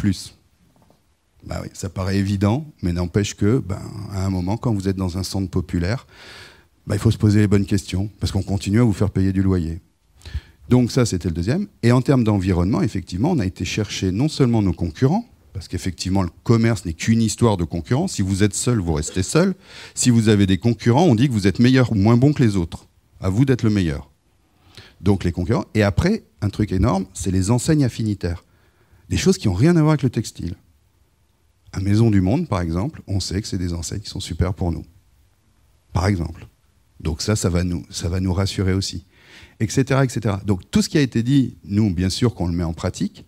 [SPEAKER 2] Bah oui, ça paraît évident, mais n'empêche que, ben, à un moment, quand vous êtes dans un centre populaire, bah, il faut se poser les bonnes questions, parce qu'on continue à vous faire payer du loyer. Donc ça, c'était le deuxième. Et en termes d'environnement, effectivement, on a été chercher non seulement nos concurrents, parce qu'effectivement, le commerce n'est qu'une histoire de concurrence. Si vous êtes seul, vous restez seul. Si vous avez des concurrents, on dit que vous êtes meilleur ou moins bon que les autres. À vous d'être le meilleur. Donc les concurrents. Et après, un truc énorme, c'est les enseignes affinitaires. Des choses qui n'ont rien à voir avec le textile. À Maison du Monde, par exemple, on sait que c'est des enseignes qui sont super pour nous. Par exemple. Donc ça, ça va nous, rassurer aussi. Etc., etc. Donc tout ce qui a été dit, nous, bien sûr qu'on le met en pratique.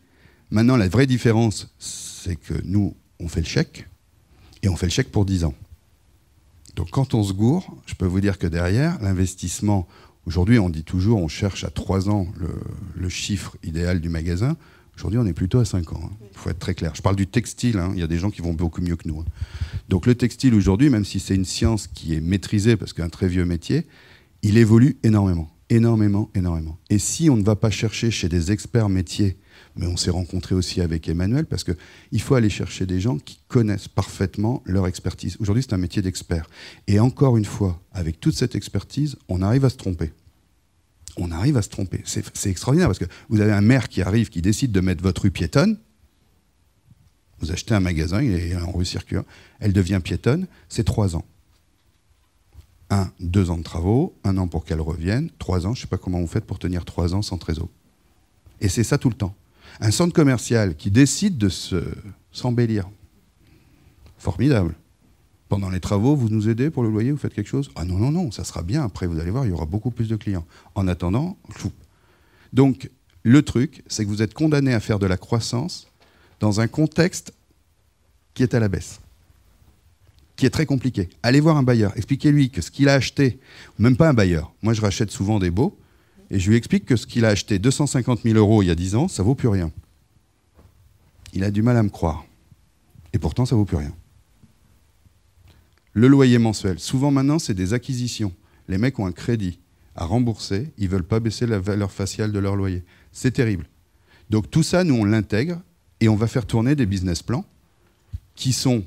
[SPEAKER 2] Maintenant, la vraie différence, c'est que nous, on fait le chèque, et on fait le chèque pour 10 ans. Donc quand on se gourre, je peux vous dire que derrière, l'investissement, aujourd'hui on dit toujours, on cherche à 3 ans le, chiffre idéal du magasin. Aujourd'hui, on est plutôt à 5 ans. Il hein. faut être très clair. Je parle du textile. Hein. Il y a des gens qui vont beaucoup mieux que nous. Hein. Donc le textile aujourd'hui, même si c'est une science qui est maîtrisée parce qu'un très vieux métier, il évolue énormément, énormément, énormément. Et si on ne va pas chercher chez des experts métiers, mais on s'est rencontré aussi avec Emmanuel parce que il faut aller chercher des gens qui connaissent parfaitement leur expertise. Aujourd'hui, c'est un métier d'expert. Et encore une fois, avec toute cette expertise, on arrive à se tromper on arrive à se tromper. C'est extraordinaire parce que vous avez un maire qui arrive, qui décide de mettre votre rue piétonne. Vous achetez un magasin, il est en rue circulaire, elle devient piétonne, c'est trois ans. Un, deux ans de travaux, un an pour qu'elle revienne, trois ans, je ne sais pas comment vous faites pour tenir trois ans sans trésor. Et c'est ça tout le temps. Un centre commercial qui décide de s'embellir. Formidable. Pendant les travaux, vous nous aidez pour le loyer, vous faites quelque chose? Ah non, non, non, ça sera bien. Après, vous allez voir, il y aura beaucoup plus de clients. En attendant, fou. Donc, le truc, c'est que vous êtes condamné à faire de la croissance dans un contexte qui est à la baisse, qui est très compliqué. Allez voir un bailleur, expliquez-lui que ce qu'il a acheté, même pas un bailleur, moi je rachète souvent des beaux, et je lui explique que ce qu'il a acheté 250 000 euros il y a 10 ans, ça vaut plus rien. Il a du mal à me croire. Et pourtant, ça vaut plus rien. Le loyer mensuel. Souvent maintenant, c'est des acquisitions. Les mecs ont un crédit à rembourser, ils ne veulent pas baisser la valeur faciale de leur loyer. C'est terrible. Donc tout ça, nous, on l'intègre et on va faire tourner des business plans qui sont,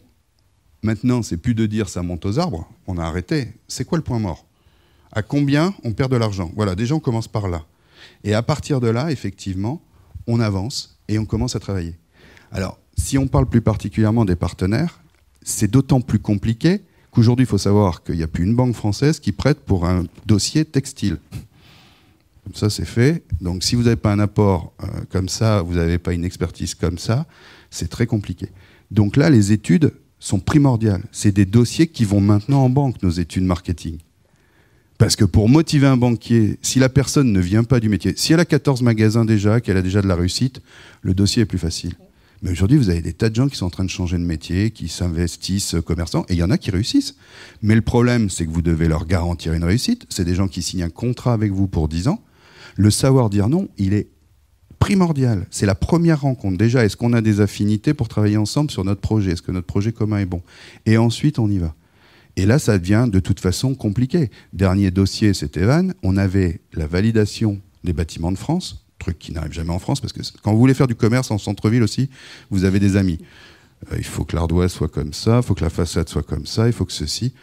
[SPEAKER 2] maintenant, c'est plus de dire ça monte aux arbres, on a arrêté. C'est quoi le point mort? À combien on perd de l'argent? Voilà, déjà on commence par là. Et à partir de là, effectivement, on avance et on commence à travailler. Alors, si on parle plus particulièrement des partenaires, c'est d'autant plus compliqué Aujourd'hui, il faut savoir qu'il n'y a plus une banque française qui prête pour un dossier textile. Ça, c'est fait. Donc, si vous n'avez pas un apport euh, comme ça, vous n'avez pas une expertise comme ça, c'est très compliqué. Donc là, les études sont primordiales. C'est des dossiers qui vont maintenant en banque, nos études marketing. Parce que pour motiver un banquier, si la personne ne vient pas du métier, si elle a 14 magasins déjà, qu'elle a déjà de la réussite, le dossier est plus facile. Mais aujourd'hui, vous avez des tas de gens qui sont en train de changer de métier, qui s'investissent euh, commerçants, et il y en a qui réussissent. Mais le problème, c'est que vous devez leur garantir une réussite. C'est des gens qui signent un contrat avec vous pour 10 ans. Le savoir dire non, il est primordial. C'est la première rencontre. Déjà, est-ce qu'on a des affinités pour travailler ensemble sur notre projet? Est-ce que notre projet commun est bon? Et ensuite, on y va. Et là, ça devient de toute façon compliqué. Dernier dossier, c'était Van. On avait la validation des bâtiments de France truc qui n'arrive jamais en France, parce que quand vous voulez faire du commerce en centre-ville aussi, vous avez des amis. Euh, il faut que l'ardoise soit comme ça, il faut que la façade soit comme ça, il faut que ceci.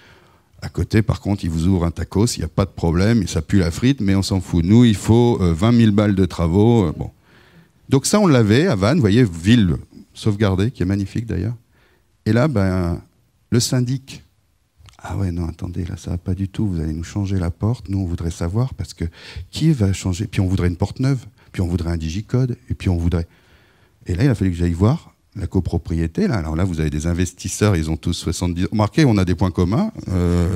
[SPEAKER 2] À côté, par contre, ils vous ouvrent un tacos, il n'y a pas de problème, ça pue la frite, mais on s'en fout. Nous, il faut 20 euh, 000 balles de travaux. Euh, bon. Donc ça, on l'avait à Vannes, vous voyez, ville sauvegardée, qui est magnifique d'ailleurs. Et là, ben, le syndic, ah ouais, non, attendez, là, ça va pas du tout, vous allez nous changer la porte, nous, on voudrait savoir, parce que qui va changer? Puis on voudrait une porte neuve puis on voudrait un digicode, et puis on voudrait. Et là, il a fallu que j'aille voir la copropriété. Là. Alors là, vous avez des investisseurs, ils ont tous 70 Remarquez, on a des points communs. Euh,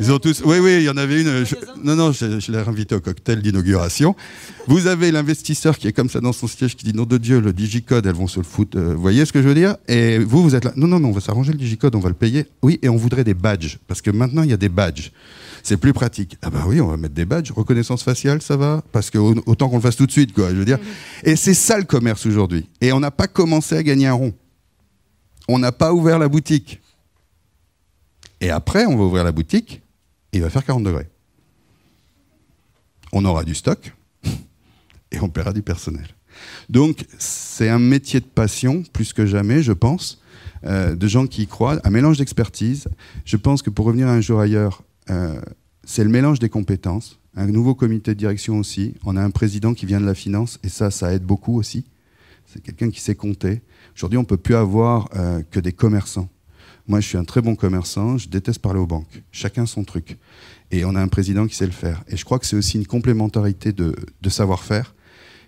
[SPEAKER 2] ils, ont, tous. Oui, oui, il y en avait une. non, non, je, je l'ai invité au cocktail d'inauguration. Vous avez l'investisseur qui est comme ça dans son siège qui dit nom de Dieu, le digicode, elles vont se le foutre. Euh, vous voyez ce que je veux dire? Et vous, vous êtes là. Non, non, mais on va s'arranger le digicode, on va le payer. Oui, et on voudrait des badges. Parce que maintenant, il y a des badges. C'est plus pratique. Ah bah oui, on va mettre des badges. Reconnaissance faciale, ça va Parce que autant qu'on le fasse tout de suite, quoi. Je veux dire. Et c'est ça le commerce aujourd'hui. Et on n'a pas commencé à gagner un rond. On n'a pas ouvert la boutique. Et après, on va ouvrir la boutique et il va faire 40 degrés. On aura du stock et on paiera du personnel. Donc, c'est un métier de passion, plus que jamais, je pense, euh, de gens qui y croient, un mélange d'expertise. Je pense que pour revenir un jour ailleurs, euh, c'est le mélange des compétences, un nouveau comité de direction aussi. On a un président qui vient de la finance et ça, ça aide beaucoup aussi. C'est quelqu'un qui sait compter. Aujourd'hui, on ne peut plus avoir euh, que des commerçants. Moi, je suis un très bon commerçant, je déteste parler aux banques. Chacun son truc. Et on a un président qui sait le faire. Et je crois que c'est aussi une complémentarité de, de savoir-faire.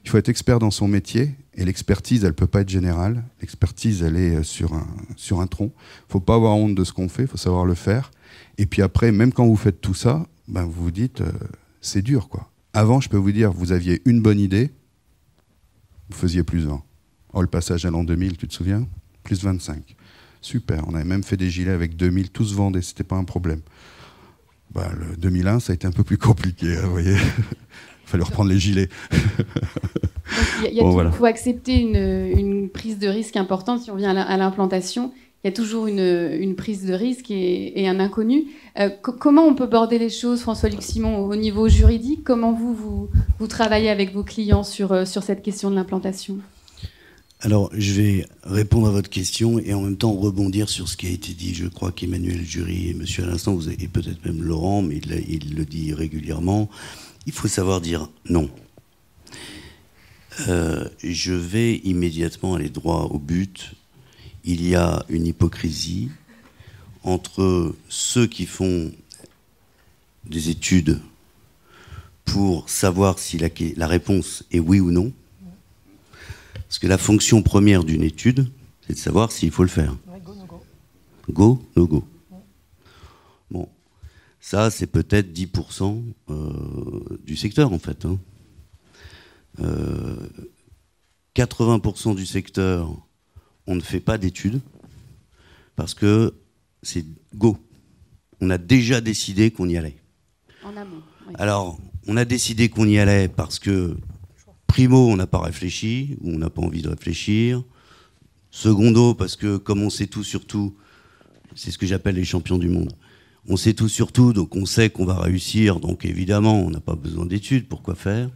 [SPEAKER 2] Il faut être expert dans son métier, et l'expertise, elle ne peut pas être générale. L'expertise, elle est sur un, sur un tronc. Il ne faut pas avoir honte de ce qu'on fait, il faut savoir le faire. Et puis après, même quand vous faites tout ça, ben vous vous dites, euh, c'est dur. quoi. Avant, je peux vous dire, vous aviez une bonne idée, vous faisiez plus 20. Oh, le passage à l'an 2000, tu te souviens? Plus 25. Super, on avait même fait des gilets avec 2000, tous vendaient, c'était pas un problème. Ben, le 2001, ça a été un peu plus compliqué, hein, vous voyez. Il fallait reprendre les gilets.
[SPEAKER 3] Il faut accepter une, une, prise de risque importante si on vient à l'implantation il y a toujours une, prise de risque et, un inconnu. Euh, comment on peut border les choses, François-Luc Simon, au niveau juridique? Comment vous, vous, travaillez avec vos clients sur, euh, sur cette question de l'implantation?
[SPEAKER 6] Alors, je vais répondre à votre question et en même temps rebondir sur ce qui a été dit. Je crois qu'Emmanuel Jury et Monsieur à l'instant, avez peut-être même Laurent, mais il, le dit régulièrement. Il faut savoir dire non. Euh, je vais immédiatement aller droit au but il y a une hypocrisie entre ceux qui font des études pour savoir si la, réponse est oui ou non. Parce que la fonction première d'une étude, c'est de savoir s'il faut le faire. go, no go. Go, no go. Bon, ça, c'est peut-être 10% euh, du secteur, en fait. 80% hein. euh, du secteur on ne fait pas d'études parce que c'est go. On a déjà décidé qu'on y allait. En amont. Alors, on a décidé qu'on y allait parce que, primo, on n'a pas réfléchi, ou on n'a pas envie de réfléchir. Secondo, parce que comme on sait tout sur tout, c'est ce que j'appelle les champions du monde. On sait tout sur tout, donc on sait qu'on va réussir, donc évidemment, on n'a pas besoin d'études, pourquoi faire?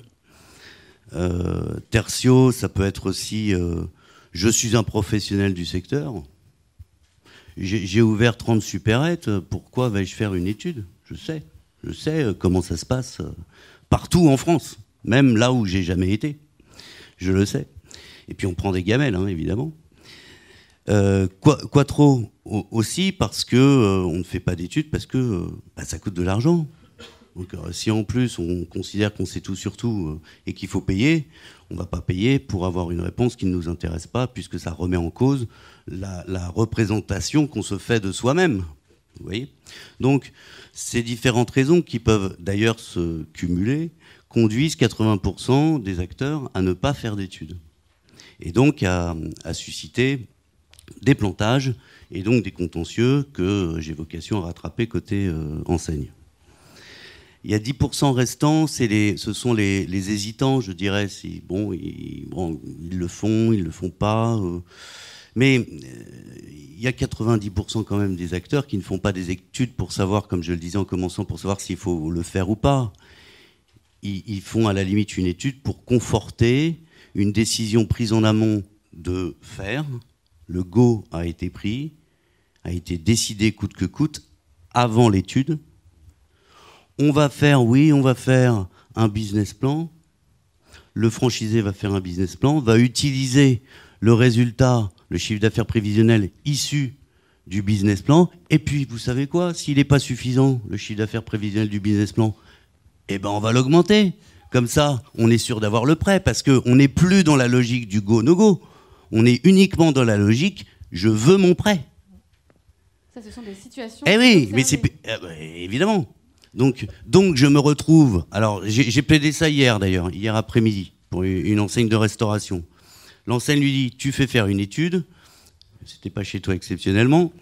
[SPEAKER 6] Euh, Tertio, ça peut être aussi euh, je suis un professionnel du secteur. J'ai ouvert 30 supérettes. Pourquoi vais-je faire une étude? Je sais. Je sais euh, comment ça se passe euh, partout en France, même là où j'ai jamais été. Je le sais. Et puis on prend des gamelles, hein, évidemment. Euh, quoi, trop aussi parce que on ne fait pas d'études parce que bah, ça coûte de l'argent. Donc si en plus on considère qu'on sait tout sur tout et qu'il faut payer, on ne va pas payer pour avoir une réponse qui ne nous intéresse pas, puisque ça remet en cause la, représentation qu'on se fait de soi-même. Vous voyez? Donc, ces différentes raisons qui peuvent d'ailleurs se cumuler conduisent 80% des acteurs à ne pas faire d'études. Et donc à, susciter des plantages et donc des contentieux que j'ai vocation à rattraper côté euh, enseigne. Il y a 10% restants, les, ce sont les, hésitants, je dirais. Bon, ils, le font, ils le font pas. Euh. mais euh, il y a 90% quand même des acteurs qui ne font pas des études pour savoir, comme je le disais en commençant, pour savoir s'il faut le faire ou pas. Ils, font à la limite une étude pour conforter une décision prise en amont de faire. Le go a été pris, a été décidé coûte que coûte avant l'étude on va faire, oui, on va faire un business plan. Le franchisé va faire un business plan, va utiliser le résultat, le chiffre d'affaires prévisionnel issu du business plan. Et puis, vous savez quoi S'il n'est pas suffisant, le chiffre d'affaires prévisionnel du business plan, eh ben, on va l'augmenter. Comme ça, on est sûr d'avoir le prêt, parce qu'on n'est plus dans la logique du go-no-go. On est uniquement dans la logique, je veux mon prêt.
[SPEAKER 3] Ça, ce sont des situations.
[SPEAKER 6] Eh oui, mais c'est eh ben, évidemment. Donc, donc je me retrouve. Alors, j'ai plaidé ça hier d'ailleurs, hier après-midi, pour une enseigne de restauration. L'enseigne lui dit Tu fais faire une étude. C'était pas chez toi exceptionnellement.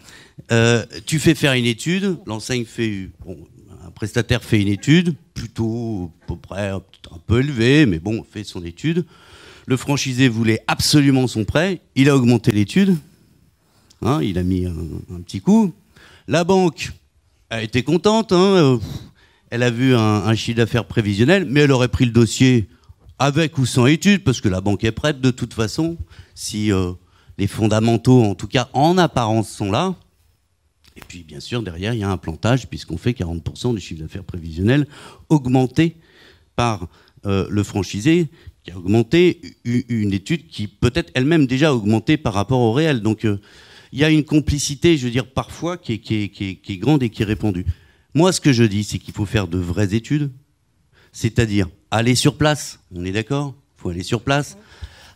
[SPEAKER 6] Euh, tu fais faire une étude. L'enseigne fait. Bon, un prestataire fait une étude, plutôt à peu près un peu élevée, mais bon, fait son étude. Le franchisé voulait absolument son prêt. Il a augmenté l'étude. Hein, il a mis un, petit coup. La banque a été contente. Hein, euh, elle a vu un, chiffre d'affaires prévisionnel, mais elle aurait pris le dossier avec ou sans étude, parce que la banque est prête de toute façon, si euh, les fondamentaux, en tout cas en apparence, sont là. Et puis, bien sûr, derrière, il y a un plantage, puisqu'on fait 40% du chiffre d'affaires prévisionnel augmenté par euh, le franchisé, qui a augmenté une étude qui peut-être elle-même déjà augmenté par rapport au réel. Donc, il y a une complicité, je veux dire, parfois qui est, grande et qui est répandue. Moi, ce que je dis, c'est qu'il faut faire de vraies études, c'est-à-dire aller sur place. On est d'accord? Il faut aller sur place.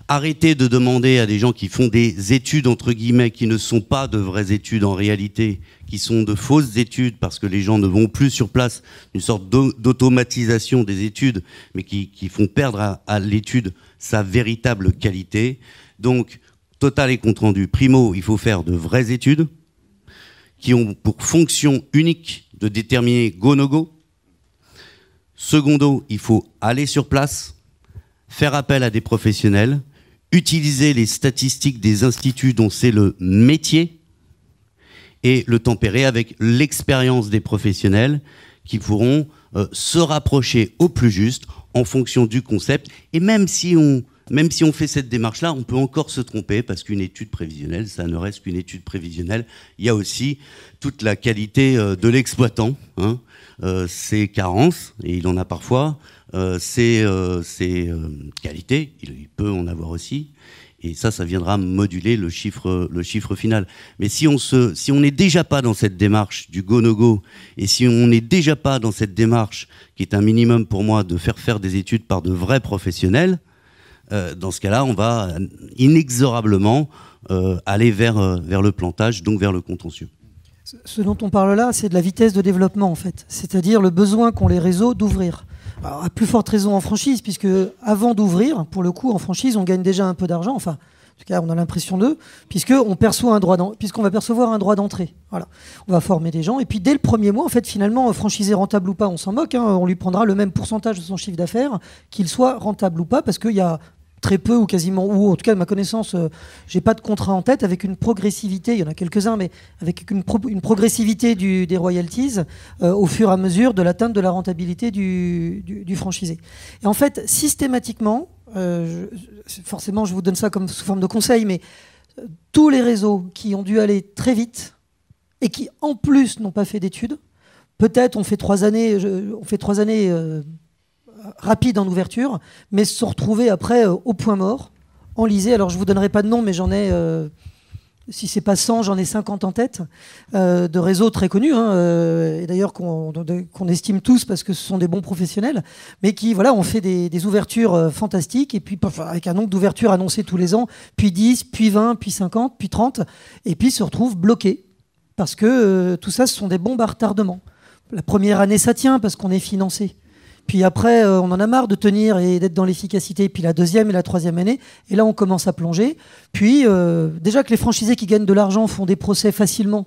[SPEAKER 6] Arrêter de demander à des gens qui font des études, entre guillemets, qui ne sont pas de vraies études en réalité, qui sont de fausses études parce que les gens ne vont plus sur place, une sorte d'automatisation des études, mais qui, font perdre à, à l'étude sa véritable qualité. Donc, total et compte rendu. Primo, il faut faire de vraies études qui ont pour fonction unique de déterminer go-no-go. Secondo, il faut aller sur place, faire appel à des professionnels, utiliser les statistiques des instituts dont c'est le métier et le tempérer avec l'expérience des professionnels qui pourront euh, se rapprocher au plus juste en fonction du concept. Et même si on même si on fait cette démarche-là, on peut encore se tromper parce qu'une étude prévisionnelle, ça ne reste qu'une étude prévisionnelle. Il y a aussi toute la qualité euh, de l'exploitant, hein. euh, ses carences, et il en a parfois, euh, ses, qualités, il, peut en avoir aussi. Et ça, ça viendra moduler le chiffre, final. Mais si on se, si on n'est déjà pas dans cette démarche du go-no-go, et si on n'est déjà pas dans cette démarche qui est un minimum pour moi de faire faire des études par de vrais professionnels, euh, dans ce cas-là, on va inexorablement euh, aller vers, euh, vers le plantage, donc vers le contentieux.
[SPEAKER 4] Ce dont on parle là, c'est de la vitesse de développement, en fait. C'est-à-dire le besoin qu'ont les réseaux d'ouvrir. À plus forte raison en franchise, puisque avant d'ouvrir, pour le coup, en franchise, on gagne déjà un peu d'argent. Enfin, en tout cas, on a l'impression d'eux, puisqu'on perçoit va percevoir un droit d'entrée. Voilà. On va former des gens. Et puis, dès le premier mois, en fait, finalement, franchisé rentable ou pas, on s'en moque. Hein. on lui prendra le même pourcentage de son chiffre d'affaires, qu'il soit rentable ou pas, parce qu'il y a très peu ou quasiment, ou en tout cas de ma connaissance, euh, j'ai pas de contrat en tête avec une progressivité, il y en a quelques-uns, mais avec une, progressivité des royalties euh, au fur et à mesure de l'atteinte de la rentabilité du, franchisé. Et en fait, systématiquement, euh, forcément je vous donne ça comme sous forme de conseil, mais tous les réseaux qui ont dû aller très vite et qui en plus n'ont pas fait d'études, peut-être on fait trois années, fait trois années rapide en ouverture, mais se retrouver après euh, au point mort, enlisé. Alors je vous donnerai pas de nom, mais j'en ai, euh, si c'est pas 100, j'en ai 50 en tête, euh, de réseaux très connus, hein, et d'ailleurs qu'on estime tous parce que ce sont des bons professionnels, mais qui voilà, ont fait des, ouvertures fantastiques, et puis avec un nombre d'ouvertures annoncées tous les ans, puis 10, puis 20, puis 50, puis 30, et puis se retrouvent bloqués, parce que tout ça, ce sont des bombes à retardement. La première année, ça tient parce qu'on est financé. Puis après, euh, on en a marre de tenir et d'être dans l'efficacité. Puis la deuxième et la troisième année, et là, on commence à plonger. Puis, euh, déjà que les franchisés qui gagnent de l'argent font des procès facilement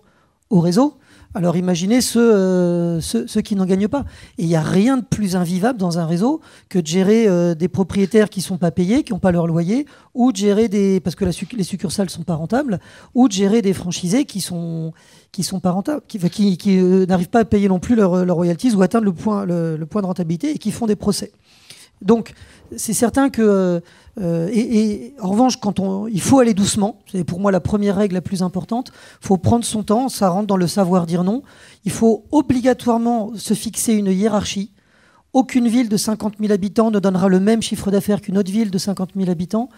[SPEAKER 4] au réseau, alors imaginez euh, ceux, ceux, qui n'en gagnent pas. Et il n'y a rien de plus invivable dans un réseau que de gérer des propriétaires qui ne sont pas payés, qui n'ont pas leur loyer, ou de gérer des. parce que les succursales ne sont pas rentables, ou de gérer des franchisés qui sont qui sont pas rentables, qui, qui, euh, n'arrivent pas à payer non plus leurs leur royalties ou atteindre le point, le, point de rentabilité et qui font des procès. Donc, c'est certain que, euh, et, en revanche, quand on, il faut aller doucement. C'est pour moi la première règle la plus importante. Il faut prendre son temps. Ça rentre dans le savoir dire non. Il faut obligatoirement se fixer une hiérarchie. Aucune ville de 50 000 habitants ne donnera le même chiffre d'affaires qu'une autre ville de 50 000 habitants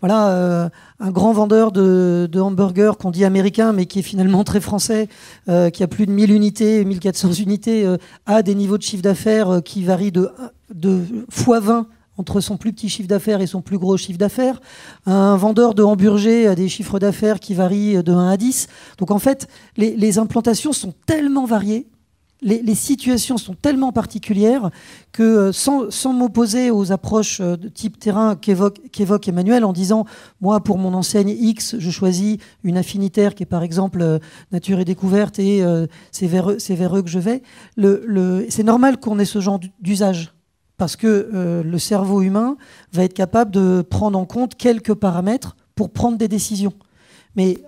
[SPEAKER 4] voilà, euh, un grand vendeur de, hamburgers qu'on dit américain, mais qui est finalement très français, euh, qui a plus de 1000 unités, 1400 unités, a des niveaux de chiffre d'affaires qui varient de, de x20 entre son plus petit chiffre d'affaires et son plus gros chiffre d'affaires. Un vendeur de hamburger a des chiffres d'affaires qui varient de 1 à 10. Donc en fait, les, implantations sont tellement variées, les, situations sont tellement particulières que euh, sans, m'opposer aux approches euh, de type terrain qu'évoque Emmanuel en disant, moi pour mon enseigne X, je choisis une affinitaire qui est par exemple euh, nature et découverte et c'est vers, vers, eux que je vais, c'est normal qu'on ait ce genre d'usage parce que euh, le cerveau humain va être capable de prendre en compte quelques paramètres pour prendre des décisions. Mais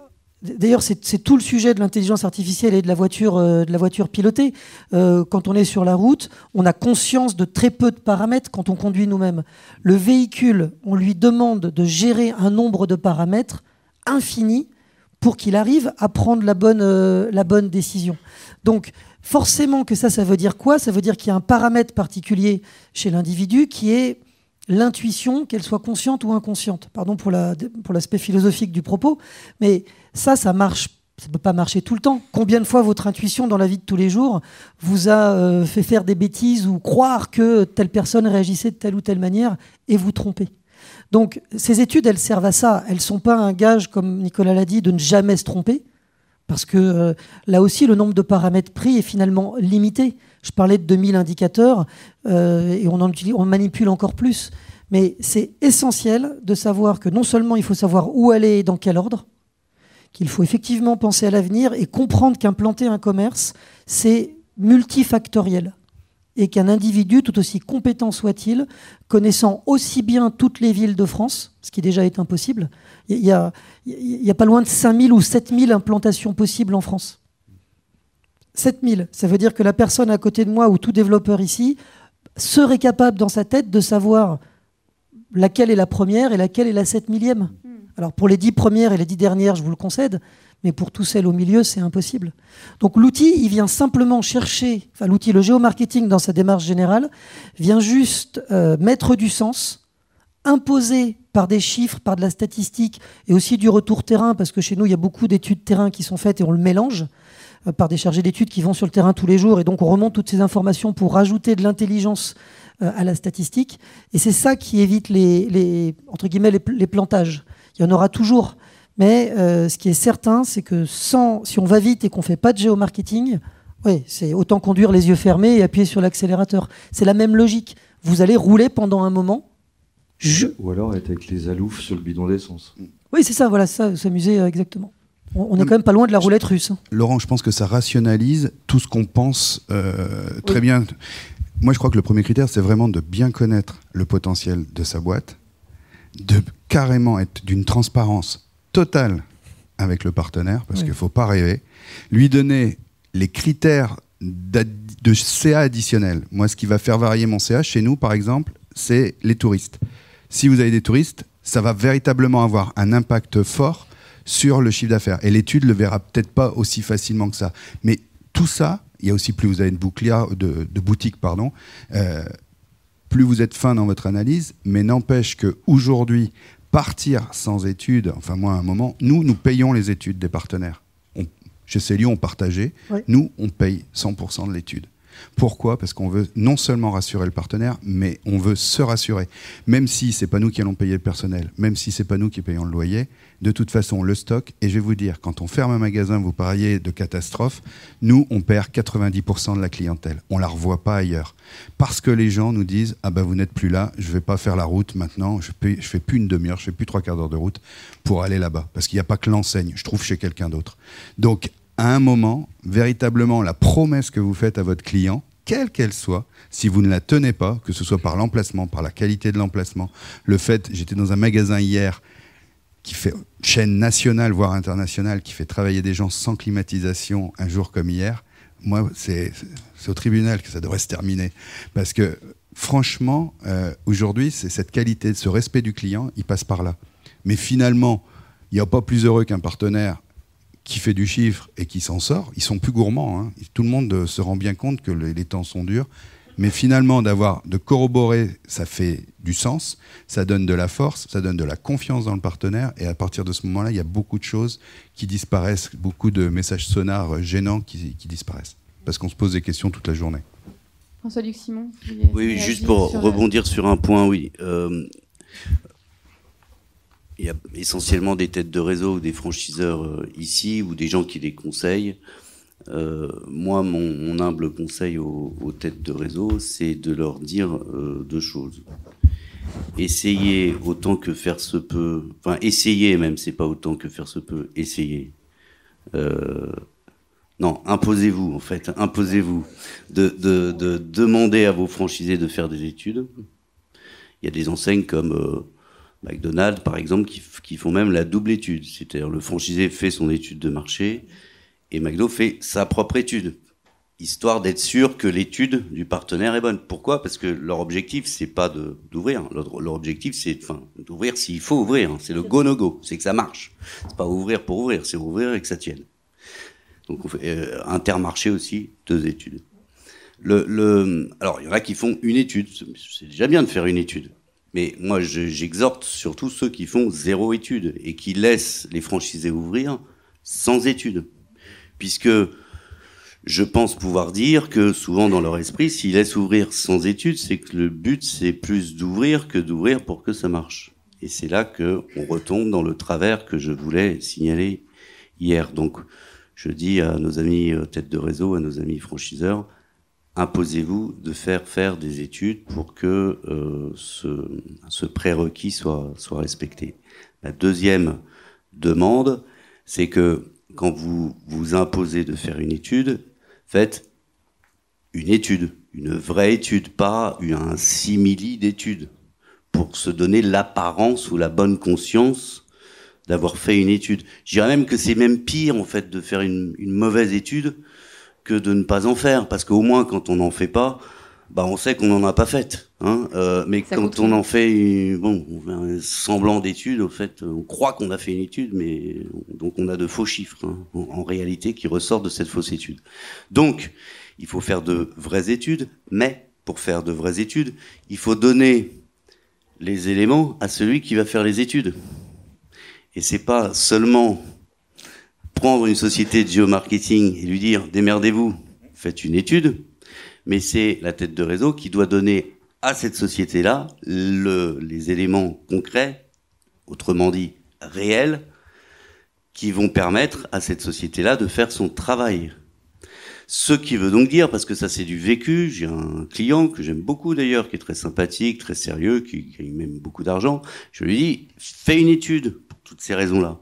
[SPEAKER 4] d'ailleurs, c'est tout le sujet de l'intelligence artificielle et de la voiture, euh, de la voiture pilotée. Euh, quand on est sur la route, on a conscience de très peu de paramètres quand on conduit nous-mêmes. Le véhicule, on lui demande de gérer un nombre de paramètres infini pour qu'il arrive à prendre la bonne, la bonne décision. Donc, Forcément que ça, ça veut dire quoi? Ça veut dire qu'il y a un paramètre particulier chez l'individu qui est l'intuition, qu'elle soit consciente ou inconsciente. Pardon pour l'aspect philosophique du propos, mais ça, ça marche. Ça ne peut pas marcher tout le temps. Combien de fois votre intuition dans la vie de tous les jours vous a euh, fait faire des bêtises ou croire que telle personne réagissait de telle ou telle manière et vous tromper Donc ces études, elles servent à ça. Elles ne sont pas un gage, comme Nicolas l'a dit, de ne jamais se tromper. Parce que euh, là aussi, le nombre de paramètres pris est finalement limité. Je parlais de 2000 indicateurs euh, et on, manipule encore plus. Mais c'est essentiel de savoir que non seulement il faut savoir où aller et dans quel ordre, qu'il faut effectivement penser à l'avenir et comprendre qu'implanter un commerce, c'est multifactoriel et qu'un individu, tout aussi compétent soit-il, connaissant aussi bien toutes les villes de France, ce qui déjà est impossible, il y a, y a pas loin de 5000 ou 7000 implantations possibles en France. 7000, ça veut dire que la personne à côté de moi ou tout développeur ici serait capable dans sa tête de savoir laquelle est la première et laquelle est la 7 millième. Hmm. Alors pour les 10 premières et les 10 dernières, je vous le concède, mais pour tout celles au milieu, c'est impossible. Donc l'outil, il vient simplement chercher, enfin l'outil, le géomarketing dans sa démarche générale, vient juste euh, mettre du sens, imposer par des chiffres, par de la statistique et aussi du retour terrain, parce que chez nous, il y a beaucoup d'études terrain qui sont faites et on le mélange euh, par des chargés d'études qui vont sur le terrain tous les jours et donc on remonte toutes ces informations pour rajouter de l'intelligence euh, à la statistique. Et c'est ça qui évite les, entre guillemets, les plantages. Il y en aura toujours. Mais euh, ce qui est certain, c'est que sans, si on va vite et qu'on ne fait pas de géomarketing, oui, c'est autant conduire les yeux fermés et appuyer sur l'accélérateur. C'est la même logique. Vous allez rouler pendant un moment.
[SPEAKER 5] Ou alors être avec les aloufs sur le bidon d'essence.
[SPEAKER 4] Oui, c'est ça, voilà, ça, s'amuser euh, exactement. On, est quand même pas loin de la roulette russe. Hein.
[SPEAKER 2] Laurent, je pense que ça rationalise tout ce qu'on pense euh, très bien. Moi, je crois que le premier critère, c'est vraiment de bien connaître le potentiel de sa boîte, de carrément être d'une transparence total avec le partenaire, parce qu'il ne faut pas rêver, lui donner les critères de CA additionnel. Moi, ce qui va faire varier mon CA chez nous, par exemple, c'est les touristes. Si vous avez des touristes, ça va véritablement avoir un impact fort sur le chiffre d'affaires. Et l'étude le verra peut-être pas aussi facilement que ça. Mais tout ça, il y a aussi plus vous avez une bouclière de, de boutique, pardon, euh, plus vous êtes fin dans votre analyse, mais n'empêche que aujourd'hui, partir sans études, enfin moi à un moment, nous, nous payons les études des partenaires. chez Célio, on partageait, nous, on paye 100% de l'étude. Pourquoi? Parce qu'on veut non seulement rassurer le partenaire, mais on veut se rassurer. Même si c'est pas nous qui allons payer le personnel, même si c'est pas nous qui payons le loyer, de toute façon, le stock, et je vais vous dire, quand on ferme un magasin, vous parliez de catastrophe, nous, on perd 90% de la clientèle. On la revoit pas ailleurs. Parce que les gens nous disent, ah ben vous n'êtes plus là, je vais pas faire la route maintenant, je, ne fais plus une demi-heure, je fais plus trois quarts d'heure de route pour aller là-bas. Parce qu'il n'y a pas que l'enseigne, je trouve chez quelqu'un d'autre. Donc, à un moment, véritablement, la promesse que vous faites à votre client, quelle qu'elle soit, si vous ne la tenez pas, que ce soit par l'emplacement, par la qualité de l'emplacement, le fait, j'étais dans un magasin hier qui fait chaîne nationale, voire internationale, qui fait travailler des gens sans climatisation un jour comme hier, moi, c'est au tribunal que ça devrait se terminer. Parce que, franchement, euh, aujourd'hui, c'est cette qualité, ce respect du client, il passe par là. Mais finalement, il n'y a pas plus heureux qu'un partenaire qui fait du chiffre et qui s'en sort, ils sont plus gourmands. Hein. Tout le monde se rend bien compte que les temps sont durs. Mais finalement, d'avoir, de corroborer, ça fait du sens, ça donne de la force, ça donne de la confiance dans le partenaire. Et à partir de ce moment-là, il y a beaucoup de choses qui disparaissent, beaucoup de messages sonars gênants qui, disparaissent. Parce qu'on se pose des questions toute la journée.
[SPEAKER 3] François-Luc Simon
[SPEAKER 6] Oui, juste pour rebondir sur un point, oui. Euh, il y a essentiellement des têtes de réseau ou des franchiseurs euh, ici ou des gens qui les conseillent. Euh, moi, mon, humble conseil aux, têtes de réseau, c'est de leur dire deux choses. Essayez autant que faire se peut, enfin essayez même, c'est pas autant que faire se peut, essayez. non, imposez-vous en fait, imposez-vous de, demander à vos franchisés de faire des études. Il y a des enseignes comme McDonald's, par exemple, qui, font même la double étude. C'est-à-dire le franchisé fait son étude de marché et McDo fait sa propre étude, histoire d'être sûr que l'étude du partenaire est bonne. Pourquoi? Parce que leur objectif, c'est pas d'ouvrir. Leur, objectif, c'est d'ouvrir s'il faut ouvrir. C'est le go-no-go. C'est que ça marche. C'est pas ouvrir pour ouvrir, c'est ouvrir et que ça tienne. Donc on fait euh, intermarché aussi, deux études. Alors il y en a qui font une étude. C'est déjà bien de faire une étude. Mais moi, j'exhorte surtout ceux qui font zéro étude et qui laissent les franchisés ouvrir sans étude. Puisque je pense pouvoir dire que souvent dans leur esprit, s'ils laissent ouvrir sans étude, c'est que le but, c'est plus d'ouvrir que d'ouvrir pour que ça marche. Et c'est là qu'on retombe dans le travers que je voulais signaler hier. Donc, je dis à nos amis euh, tête de réseau, à nos amis franchiseurs, imposez-vous de faire faire des études pour que euh, ce, ce, prérequis soit, soit respecté. La deuxième demande, c'est que quand vous vous imposez de faire une étude, faites une étude, une vraie étude, pas un simili d'étude, pour se donner l'apparence ou la bonne conscience d'avoir fait une étude. Je dirais même que c'est même pire en fait de faire une, une mauvaise étude que de ne pas en faire, parce qu'au moins quand on n'en fait pas, bah on sait qu'on n'en a pas fait. Hein euh, mais quand on en fait, bon, on fait un semblant d'étude, au fait, on croit qu'on a fait une étude, mais donc on a de faux chiffres hein, en, réalité qui ressortent de cette fausse étude. Donc, il faut faire de vraies études, mais pour faire de vraies études, il faut donner les éléments à celui qui va faire les études. Et c'est pas seulement prendre une société de géomarketing et lui dire démerdez-vous, faites une étude, mais c'est la tête de réseau qui doit donner à cette société-là le, les éléments concrets, autrement dit réels, qui vont permettre à cette société-là de faire son travail. Ce qui veut donc dire, parce que ça c'est du vécu, j'ai un client que j'aime beaucoup d'ailleurs, qui est très sympathique, très sérieux, qui gagne même beaucoup d'argent, je lui dis, fais une étude pour toutes ces raisons-là.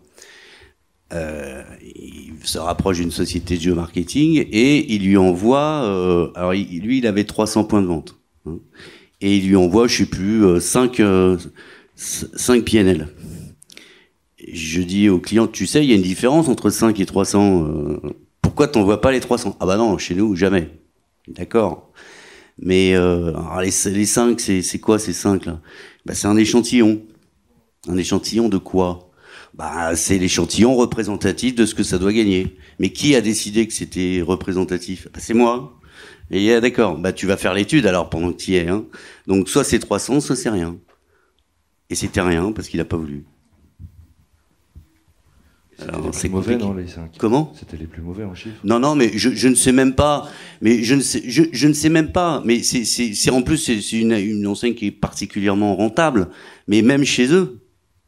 [SPEAKER 6] Euh, il se rapproche d'une société de géomarketing et il lui envoie. Euh, alors lui, il avait 300 points de vente hein, et il lui envoie, je sais plus, 5 euh, 5 PNL. Je dis au client, tu sais, il y a une différence entre 5 et 300. pourquoi t'envoies pas les 300 Ah bah non, chez nous jamais. D'accord. Mais alors les, les 5, c'est quoi ces 5 là bah, c'est un échantillon. Un échantillon de quoi? Bah, c'est l'échantillon représentatif de ce que ça doit gagner. Mais qui a décidé que c'était représentatif? Bah, C'est moi. Et d'accord, bah tu vas faire l'étude alors pendant que tu y es. Hein. Donc soit c'est 300, soit c'est rien. Et c'était rien parce qu'il n'a pas voulu.
[SPEAKER 5] Alors, c'est mauvais, non, les 5
[SPEAKER 6] Comment?
[SPEAKER 5] C'était les plus mauvais en chiffres.
[SPEAKER 6] Non, non, mais je, je, ne sais même pas. Mais je ne sais, je, je ne sais même pas. Mais c'est, en plus, c'est une, une enseigne qui est particulièrement rentable. Mais même chez eux,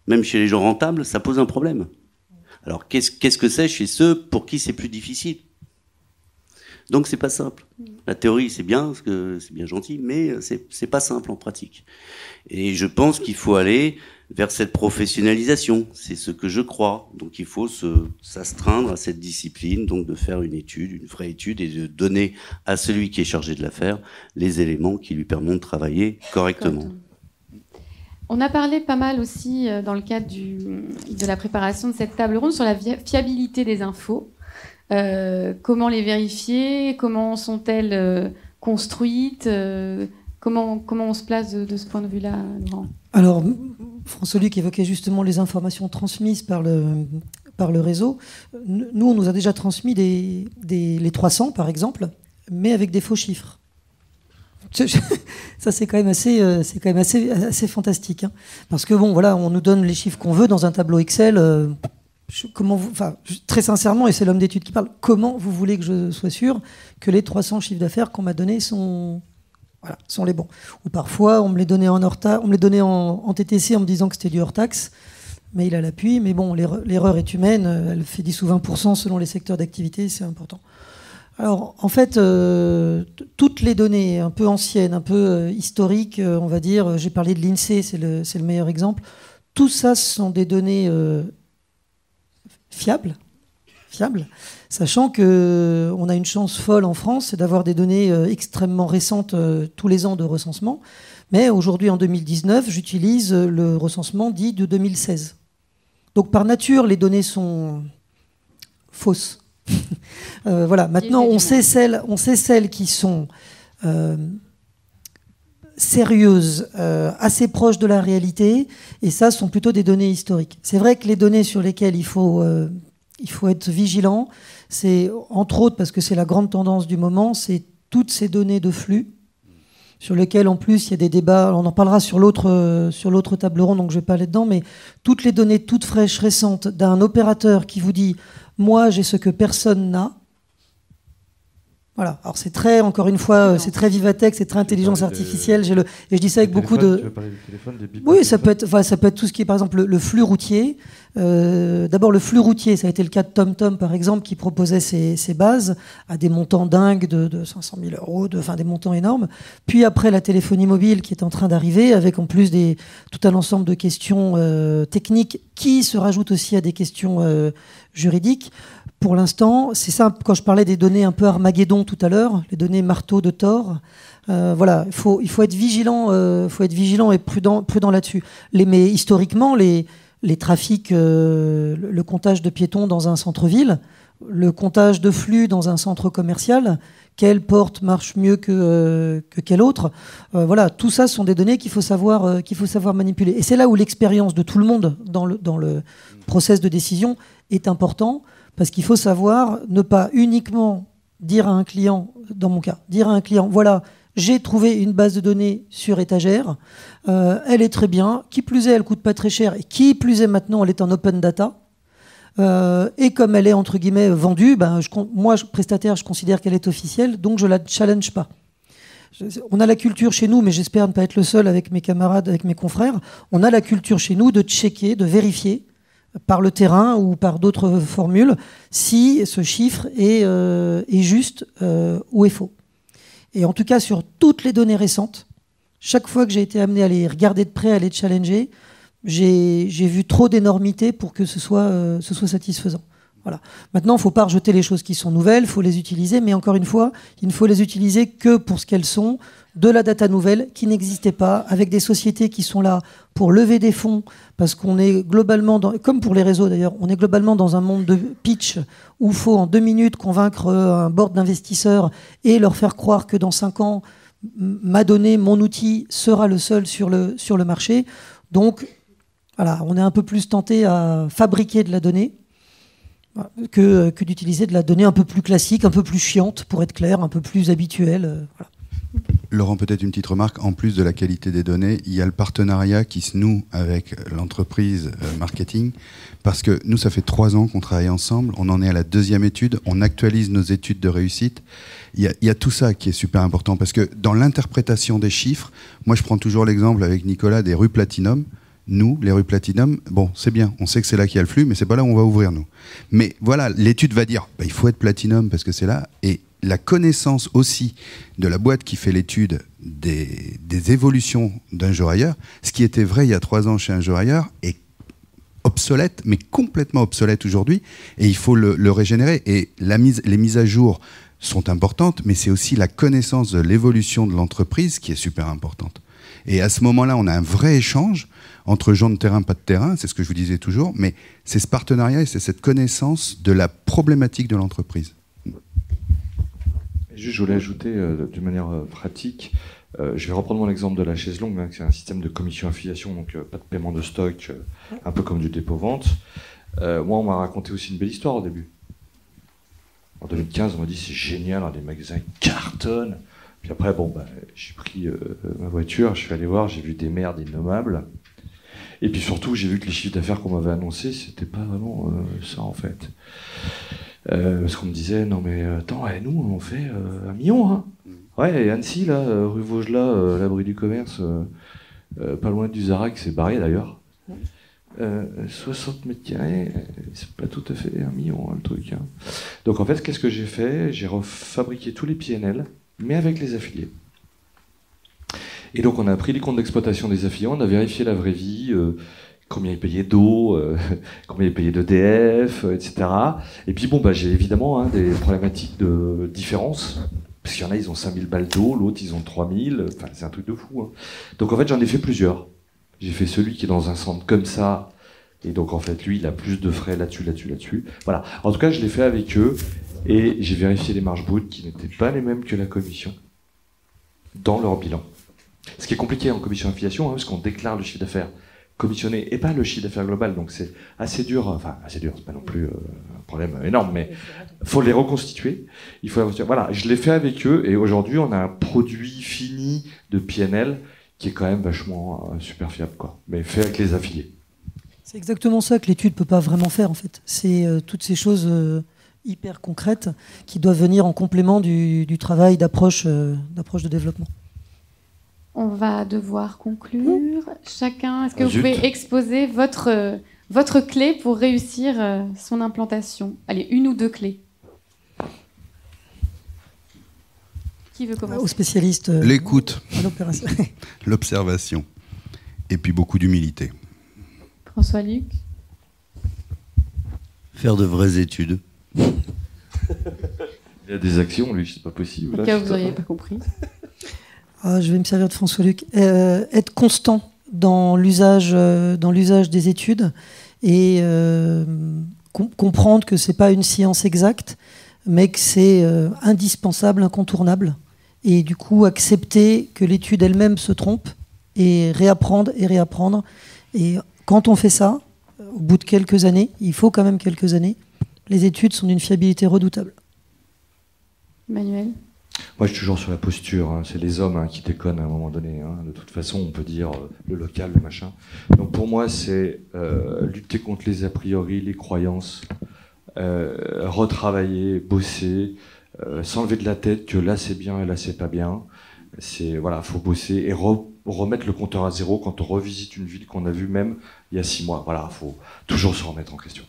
[SPEAKER 6] même chez les gens rentables, ça pose un problème. Alors qu'est-ce que c'est chez ceux pour qui c'est plus difficile? Donc c'est pas simple. La théorie c'est bien, c'est bien gentil, mais c'est pas simple en pratique. Et je pense qu'il faut aller vers cette professionnalisation. C'est ce que je crois. Donc il faut s'astreindre à cette discipline, donc de faire une étude, une vraie étude, et de donner à celui qui est chargé de la faire les éléments qui lui permettent de travailler correctement.
[SPEAKER 3] On a parlé pas mal aussi euh, dans le cadre de la préparation de cette table ronde sur la fiabilité des infos. Euh, comment les vérifier? Comment sont-elles euh, construites? Comment, on se place de, ce point de vue-là,
[SPEAKER 4] Alors, François Luc évoquait justement les informations transmises par le, réseau. Nous, on nous a déjà transmis les 300, par exemple, mais avec des faux chiffres. ça c'est quand même assez, euh, c'est quand même assez, fantastique, hein. parce que bon, voilà, on nous donne les chiffres qu'on veut dans un tableau Excel. Euh, comment vous, enfin, très sincèrement, et c'est l'homme d'études qui parle. Comment vous voulez que je sois sûr que les 300 chiffres d'affaires qu'on m'a donnés sont Voilà, sont les bons? Ou parfois, on me les donnait en, on me les donnait en, TTC en me disant que c'était du hors taxe, mais il a l'appui. Mais bon, l'erreur est humaine, elle fait 10 ou 20% selon les secteurs d'activité, c'est important. Alors, en fait, euh, toutes les données un peu anciennes, un peu euh, historiques, euh, on va dire, j'ai parlé de l'INSEE, c'est le, le, meilleur exemple, tout ça, sont des données fiables, fiables, sachant qu'on a une chance folle en France, c'est d'avoir des données extrêmement récentes tous les ans de recensement. Mais aujourd'hui, en 2019, j'utilise le recensement dit de 2016. Donc, par nature, les données sont fausses. Euh, voilà, maintenant on sait, celles, on sait celles qui sont euh, sérieuses, euh, assez proches de la réalité, et ça sont plutôt des données historiques. C'est vrai que les données sur lesquelles il faut, il faut être vigilant, c'est entre autres parce que c'est la grande tendance du moment, c'est toutes ces données de flux sur lesquelles en plus il y a des débats, on en parlera sur l'autre sur l'autre table ronde donc je vais pas aller dedans mais toutes les données toutes fraîches récentes d'un opérateur qui vous dit moi, j'ai ce que personne n'a. Voilà. Alors c'est très, encore une fois, c'est très Vivatex, c'est très intelligence artificielle. Le, et je dis ça avec beaucoup de.
[SPEAKER 5] Tu veux parler du téléphone, des
[SPEAKER 4] oui, ça peut être, ça peut être tout ce qui est, par exemple, le, flux routier. Euh, d'abord, le flux routier, ça a été le cas de TomTom, par exemple, qui proposait ses, bases à des montants dingues de, 500 000 euros, de, enfin des montants énormes. Puis après, la téléphonie mobile qui est en train d'arriver, avec en plus des, tout un ensemble de questions euh, techniques qui se rajoutent aussi à des questions euh, juridiques. Pour l'instant, c'est ça, quand je parlais des données un peu Armageddon tout à l'heure, les données marteau de Thor, euh, voilà, il faut, il faut être vigilant, euh, faut être vigilant et prudent, prudent là-dessus. mais historiquement, les, trafics, euh, le comptage de piétons dans un centre-ville, le comptage de flux dans un centre commercial, quelle porte marche mieux que, que quelle autre, voilà, tout ça sont des données qu'il faut savoir, faut savoir manipuler. Et c'est là où l'expérience de tout le monde dans le, dans le process de décision est important. Parce qu'il faut savoir ne pas uniquement dire à un client, dans mon cas, dire à un client, voilà, j'ai trouvé une base de données sur étagère, euh, elle est très bien, qui plus est, elle coûte pas très cher, et qui plus est maintenant, elle est en open data. Euh, et comme elle est entre guillemets vendue, ben, je, moi, prestataire, je considère qu'elle est officielle, donc je la challenge pas. On a la culture chez nous, mais j'espère ne pas être le seul avec mes camarades, avec mes confrères. On a la culture chez nous de checker, de vérifier par le terrain ou par d'autres formules si ce chiffre est, euh, juste euh, ou est faux. Et en tout cas, sur toutes les données récentes, chaque fois que j'ai été amené à les regarder de près, à les challenger, j'ai vu trop d'énormité pour que ce soit, euh, ce soit satisfaisant. Voilà. Maintenant, il ne faut pas rejeter les choses qui sont nouvelles, il faut les utiliser, mais encore une fois, il ne faut les utiliser que pour ce qu'elles sont, de la data nouvelle qui n'existait pas, avec des sociétés qui sont là pour lever des fonds, parce qu'on est globalement, dans, comme pour les réseaux d'ailleurs, on est globalement dans un monde de pitch où il faut en deux minutes convaincre un board d'investisseurs et leur faire croire que dans cinq ans, ma donnée, mon outil sera le seul sur le, sur le marché. Donc, voilà, on est un peu plus tenté à fabriquer de la donnée que, d'utiliser de la donnée un peu plus classique, un peu plus chiante, pour être clair, un peu plus habituelle. Voilà.
[SPEAKER 2] Laurent, peut-être une petite remarque. En plus de la qualité des données, il y a le partenariat qui se noue avec l'entreprise euh, marketing. Parce que nous, ça fait trois ans qu'on travaille ensemble. On en est à la deuxième étude. On actualise nos études de réussite. Il y, a, il y a tout ça qui est super important. Parce que dans l'interprétation des chiffres, moi, je prends toujours l'exemple avec Nicolas des rues Platinum nous, les rues Platinum, bon, c'est bien, on sait que c'est là qu'il y a le flux, mais c'est pas là où on va ouvrir, nous. Mais voilà, l'étude va dire, bah, il faut être Platinum parce que c'est là, et la connaissance aussi de la boîte qui fait l'étude des, évolutions d'un jour ailleurs, ce qui était vrai il y a trois ans chez un jour ailleurs est obsolète, mais complètement obsolète aujourd'hui, et il faut le, régénérer. Et les mises à jour sont importantes, mais c'est aussi la connaissance de l'évolution de l'entreprise qui est super importante. Et à ce moment-là, on a un vrai échange entre gens de terrain, pas de terrain, c'est ce que je vous disais toujours, mais c'est ce partenariat et c'est cette connaissance de la problématique de l'entreprise.
[SPEAKER 5] je voulais ajouter euh, d'une manière euh, pratique, euh, je vais reprendre mon exemple de la chaise longue, hein, c'est un système de commission-affiliation, donc pas de paiement de stock, un peu comme du dépôt-vente. moi, on m'a raconté aussi une belle histoire au début. En 2015, on m'a dit c'est génial, les magasins cartonnent. Puis après, bon, bah, j'ai pris ma voiture, je suis allé voir, j'ai vu des merdes innommables. Et puis surtout, j'ai vu que les chiffres d'affaires qu'on m'avait annoncés, c'était pas vraiment euh, ça en fait. Euh, parce qu'on me disait, non mais attends, eh, nous on fait euh, un million. Hein. Ouais, et Annecy, là, euh, rue Vaugelas, l'abri du commerce, pas loin du Zara, qui s'est barré d'ailleurs. 60 mètres carrés, c'est pas tout à fait un million hein, le truc. Hein. Donc en fait, qu'est-ce que j'ai fait? J'ai refabriqué tous les PNL, mais avec les affiliés. Et donc on a pris les comptes d'exploitation des affiliés, on a vérifié la vraie vie, euh, combien ils payaient d'eau, euh, combien ils payaient d'EDF, euh, etc. Et puis bon, bah, j'ai évidemment hein, des problématiques de différence. Parce qu'il y en a, ils ont 5000 balles d'eau, l'autre, ils ont 3000. Enfin, c'est un truc de fou. Hein. Donc en fait, j'en ai fait plusieurs. J'ai fait celui qui est dans un centre comme ça. Et donc en fait, lui, il a plus de frais là-dessus, là-dessus, là-dessus. Voilà. En tout cas, je l'ai fait avec eux. Et j'ai vérifié les marges brutes qui n'étaient pas les mêmes que la commission dans leur bilan. Ce qui est compliqué en commission affiliation, hein, parce qu'on déclare le chiffre d'affaires commissionné et pas le chiffre d'affaires global. Donc c'est assez dur, enfin assez dur, c'est pas non plus euh, un problème énorme, mais faut les reconstituer. Il faut voilà, je l'ai fait avec eux et aujourd'hui on a un produit fini de PNL qui est quand même vachement euh, super fiable, quoi. Mais fait avec les affiliés.
[SPEAKER 4] C'est exactement ça que l'étude peut pas vraiment faire en fait. C'est euh, toutes ces choses hyper concrètes qui doivent venir en complément du, du travail d'approche d'approche de développement.
[SPEAKER 3] On va devoir conclure. Chacun, est-ce que vous pouvez exposer votre, votre clé pour réussir euh, son implantation? Allez, une ou deux clés. Qui veut commencer?
[SPEAKER 4] Au spécialiste. Euh,
[SPEAKER 2] L'écoute. L'observation. Et puis beaucoup d'humilité.
[SPEAKER 3] François-Luc?
[SPEAKER 6] Faire de vraies études.
[SPEAKER 5] Il y a des actions, lui, c'est pas possible.
[SPEAKER 3] En cas, vous n'auriez pas compris.
[SPEAKER 4] Ah, je vais me servir de François Luc. Euh, être constant dans l'usage, euh, dans l'usage des études et euh, comprendre que c'est pas une science exacte, mais que c'est indispensable, incontournable. Et du coup, accepter que l'étude elle-même se trompe et réapprendre et réapprendre. Et quand on fait ça, au bout de quelques années, il faut quand même quelques années, les études sont d'une fiabilité redoutable.
[SPEAKER 3] Manuel?
[SPEAKER 5] Moi, je suis toujours sur la posture. Hein. C'est les hommes hein, qui déconnent à un moment donné. Hein. De toute façon, on peut dire euh, le local, le machin. Donc, pour moi, c'est euh, lutter contre les a priori, les croyances, euh, retravailler, bosser, s'enlever de la tête que là c'est bien et là c'est pas bien. C'est voilà, faut bosser et remettre le compteur à zéro quand on revisite une ville qu'on a vue même il y a six mois. Voilà, faut toujours se remettre en question.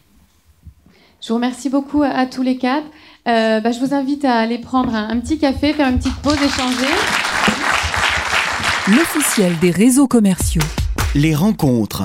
[SPEAKER 3] Je vous remercie beaucoup à, tous les quatre. Euh, bah, je vous invite à aller prendre un, petit café, faire une petite pause, échanger.
[SPEAKER 1] L'officiel des réseaux commerciaux.
[SPEAKER 7] Les rencontres.